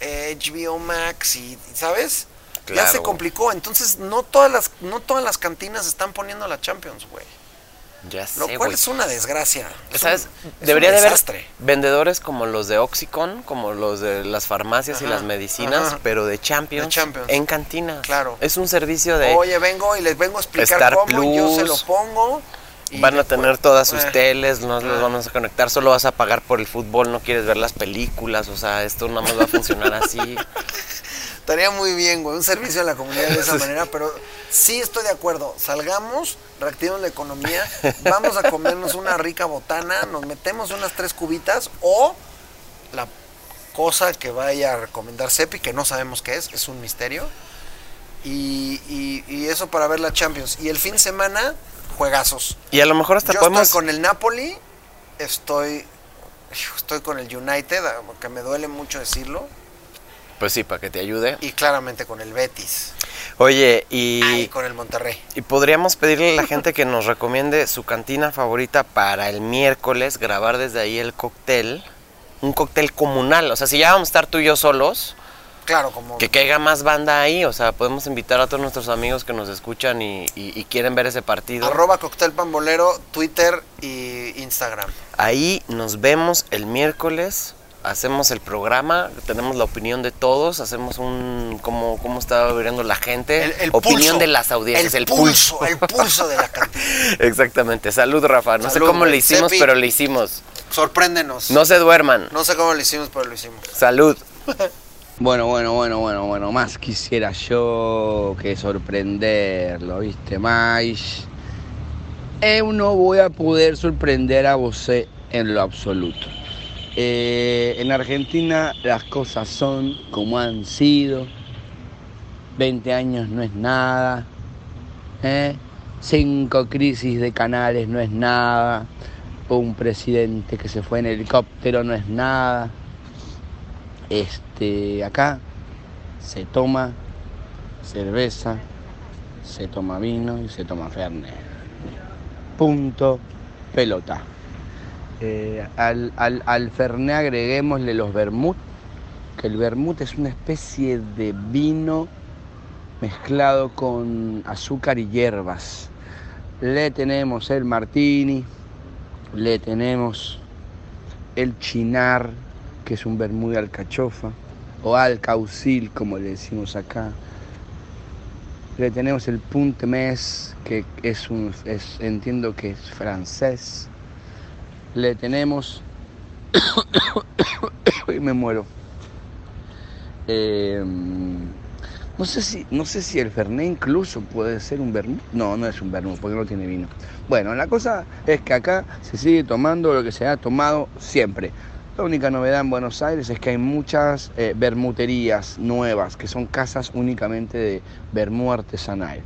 eh, HBO Max y, ¿sabes? Ya se complicó, entonces no todas las no todas las cantinas están poniendo la Champions, güey. Ya Lo cual es una desgracia. Es ¿Sabes? un- es Debería un de haber vendedores como los de Oxycon, como los de las farmacias y las medicinas, ajá. pero de Champions, De Champions. en cantinas. Claro. Es un servicio de... Oye, vengo y les vengo a explicar Star cómo y yo se lo Plus. pongo. y Van a tener todas sus Eh, teles, no los vamos a conectar, solo vas a pagar por el fútbol, no quieres ver las películas, o sea, esto nada más va a funcionar así. *laughs* Estaría muy bien, güey, un servicio a la comunidad de esa *laughs* manera, pero sí estoy de acuerdo. Salgamos, reactivemos la economía, vamos a comernos una rica botana, nos metemos unas tres cubitas o la cosa que vaya a recomendar Sepi, que no sabemos qué es, es un misterio. Y, y- y eso para ver la Champions. Y el fin de semana, juegazos. Y a lo mejor hasta Yo podemos... estoy con el Napoli, estoy, estoy con el United, que me duele mucho decirlo, Pues sí, para que te ayude. y claramente con el Betis. Oye, y... Y con el Monterrey. Y podríamos pedirle a la gente que nos recomiende su cantina favorita para el miércoles, grabar desde ahí el cóctel. Un cóctel comunal. O sea, si ya vamos a estar tú y yo solos, Claro, como que caiga más banda ahí. O sea, podemos invitar a todos nuestros amigos que nos escuchan y, y- y quieren ver ese partido. arroba cóctel pambolero, Twitter y Instagram. Ahí nos vemos el miércoles. Hacemos el programa, tenemos la opinión de todos, hacemos un cómo, cómo está viviendo la gente, El, el opinión pulso, de las audiencias, el, pulso. el pulso de la *laughs* cantina. Exactamente. Salud, Rafa. No sé cómo güey. le hicimos, pero le hicimos. Sorpréndenos. No se duerman. No sé cómo lo hicimos, pero lo hicimos. Salud. *laughs* Bueno, bueno, bueno, bueno, bueno, más quisiera yo que sorprenderlo, ¿viste? Más. Eu no voy a poder sorprender a vos en lo absoluto. Eh, en Argentina las cosas son como han sido. 20 años no es nada. ¿eh? Cinco crisis de canales no es nada. Un presidente que se fue en helicóptero no es nada. Este, acá se toma cerveza, se toma vino y se toma fernet. Punto, pelota. Eh, al, al, al los vermut, que el vermut es una especie de vino mezclado con azúcar y hierbas. Le tenemos el martini, le tenemos el chinar, que es un vermú de alcachofa, o alcaucil, como le decimos acá. Le tenemos el punte mes, que es un, es- entiendo que es francés. Le tenemos, *coughs* y me muero. Eh, no sé si, no sé si el Fernet incluso puede ser un vermú. No, no es un vermú, porque no tiene vino. Bueno, la cosa es que acá se sigue tomando lo que se ha tomado siempre. La única novedad en Buenos Aires es que hay muchas eh, bermuterías nuevas, que son casas únicamente de vermú artesanal.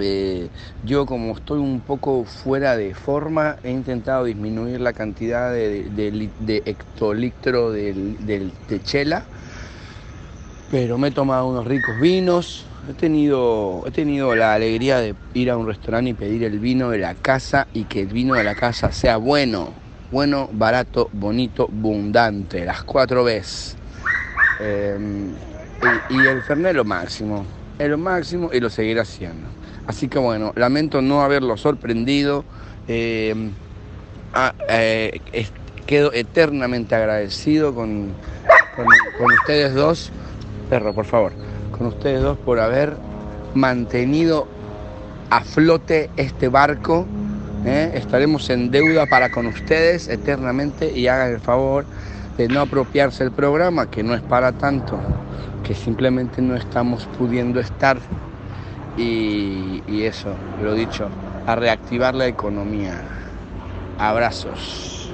Eh, yo como estoy un poco fuera de forma, he intentado disminuir la cantidad de, de de hectolitro del- del- de chela, pero me he tomado unos ricos vinos. He tenido, he tenido la alegría de ir a un restaurante y pedir el vino de la casa y que el vino de la casa sea bueno, bueno, barato, bonito, abundante, las cuatro veces. Eh, y, y el Fernet lo máximo, es lo máximo y lo seguiré haciendo. Así que bueno, lamento no haberlo sorprendido. eh, ah, eh, quedo eternamente agradecido con, con, con ustedes dos. Perro, por favor. Con ustedes dos por haber mantenido a flote este barco. ¿eh? Estaremos en deuda para con ustedes eternamente y hagan el favor de no apropiarse el programa, que no es para tanto, que simplemente no estamos pudiendo estar. Y, eso, lo dicho, a reactivar la economía. Abrazos.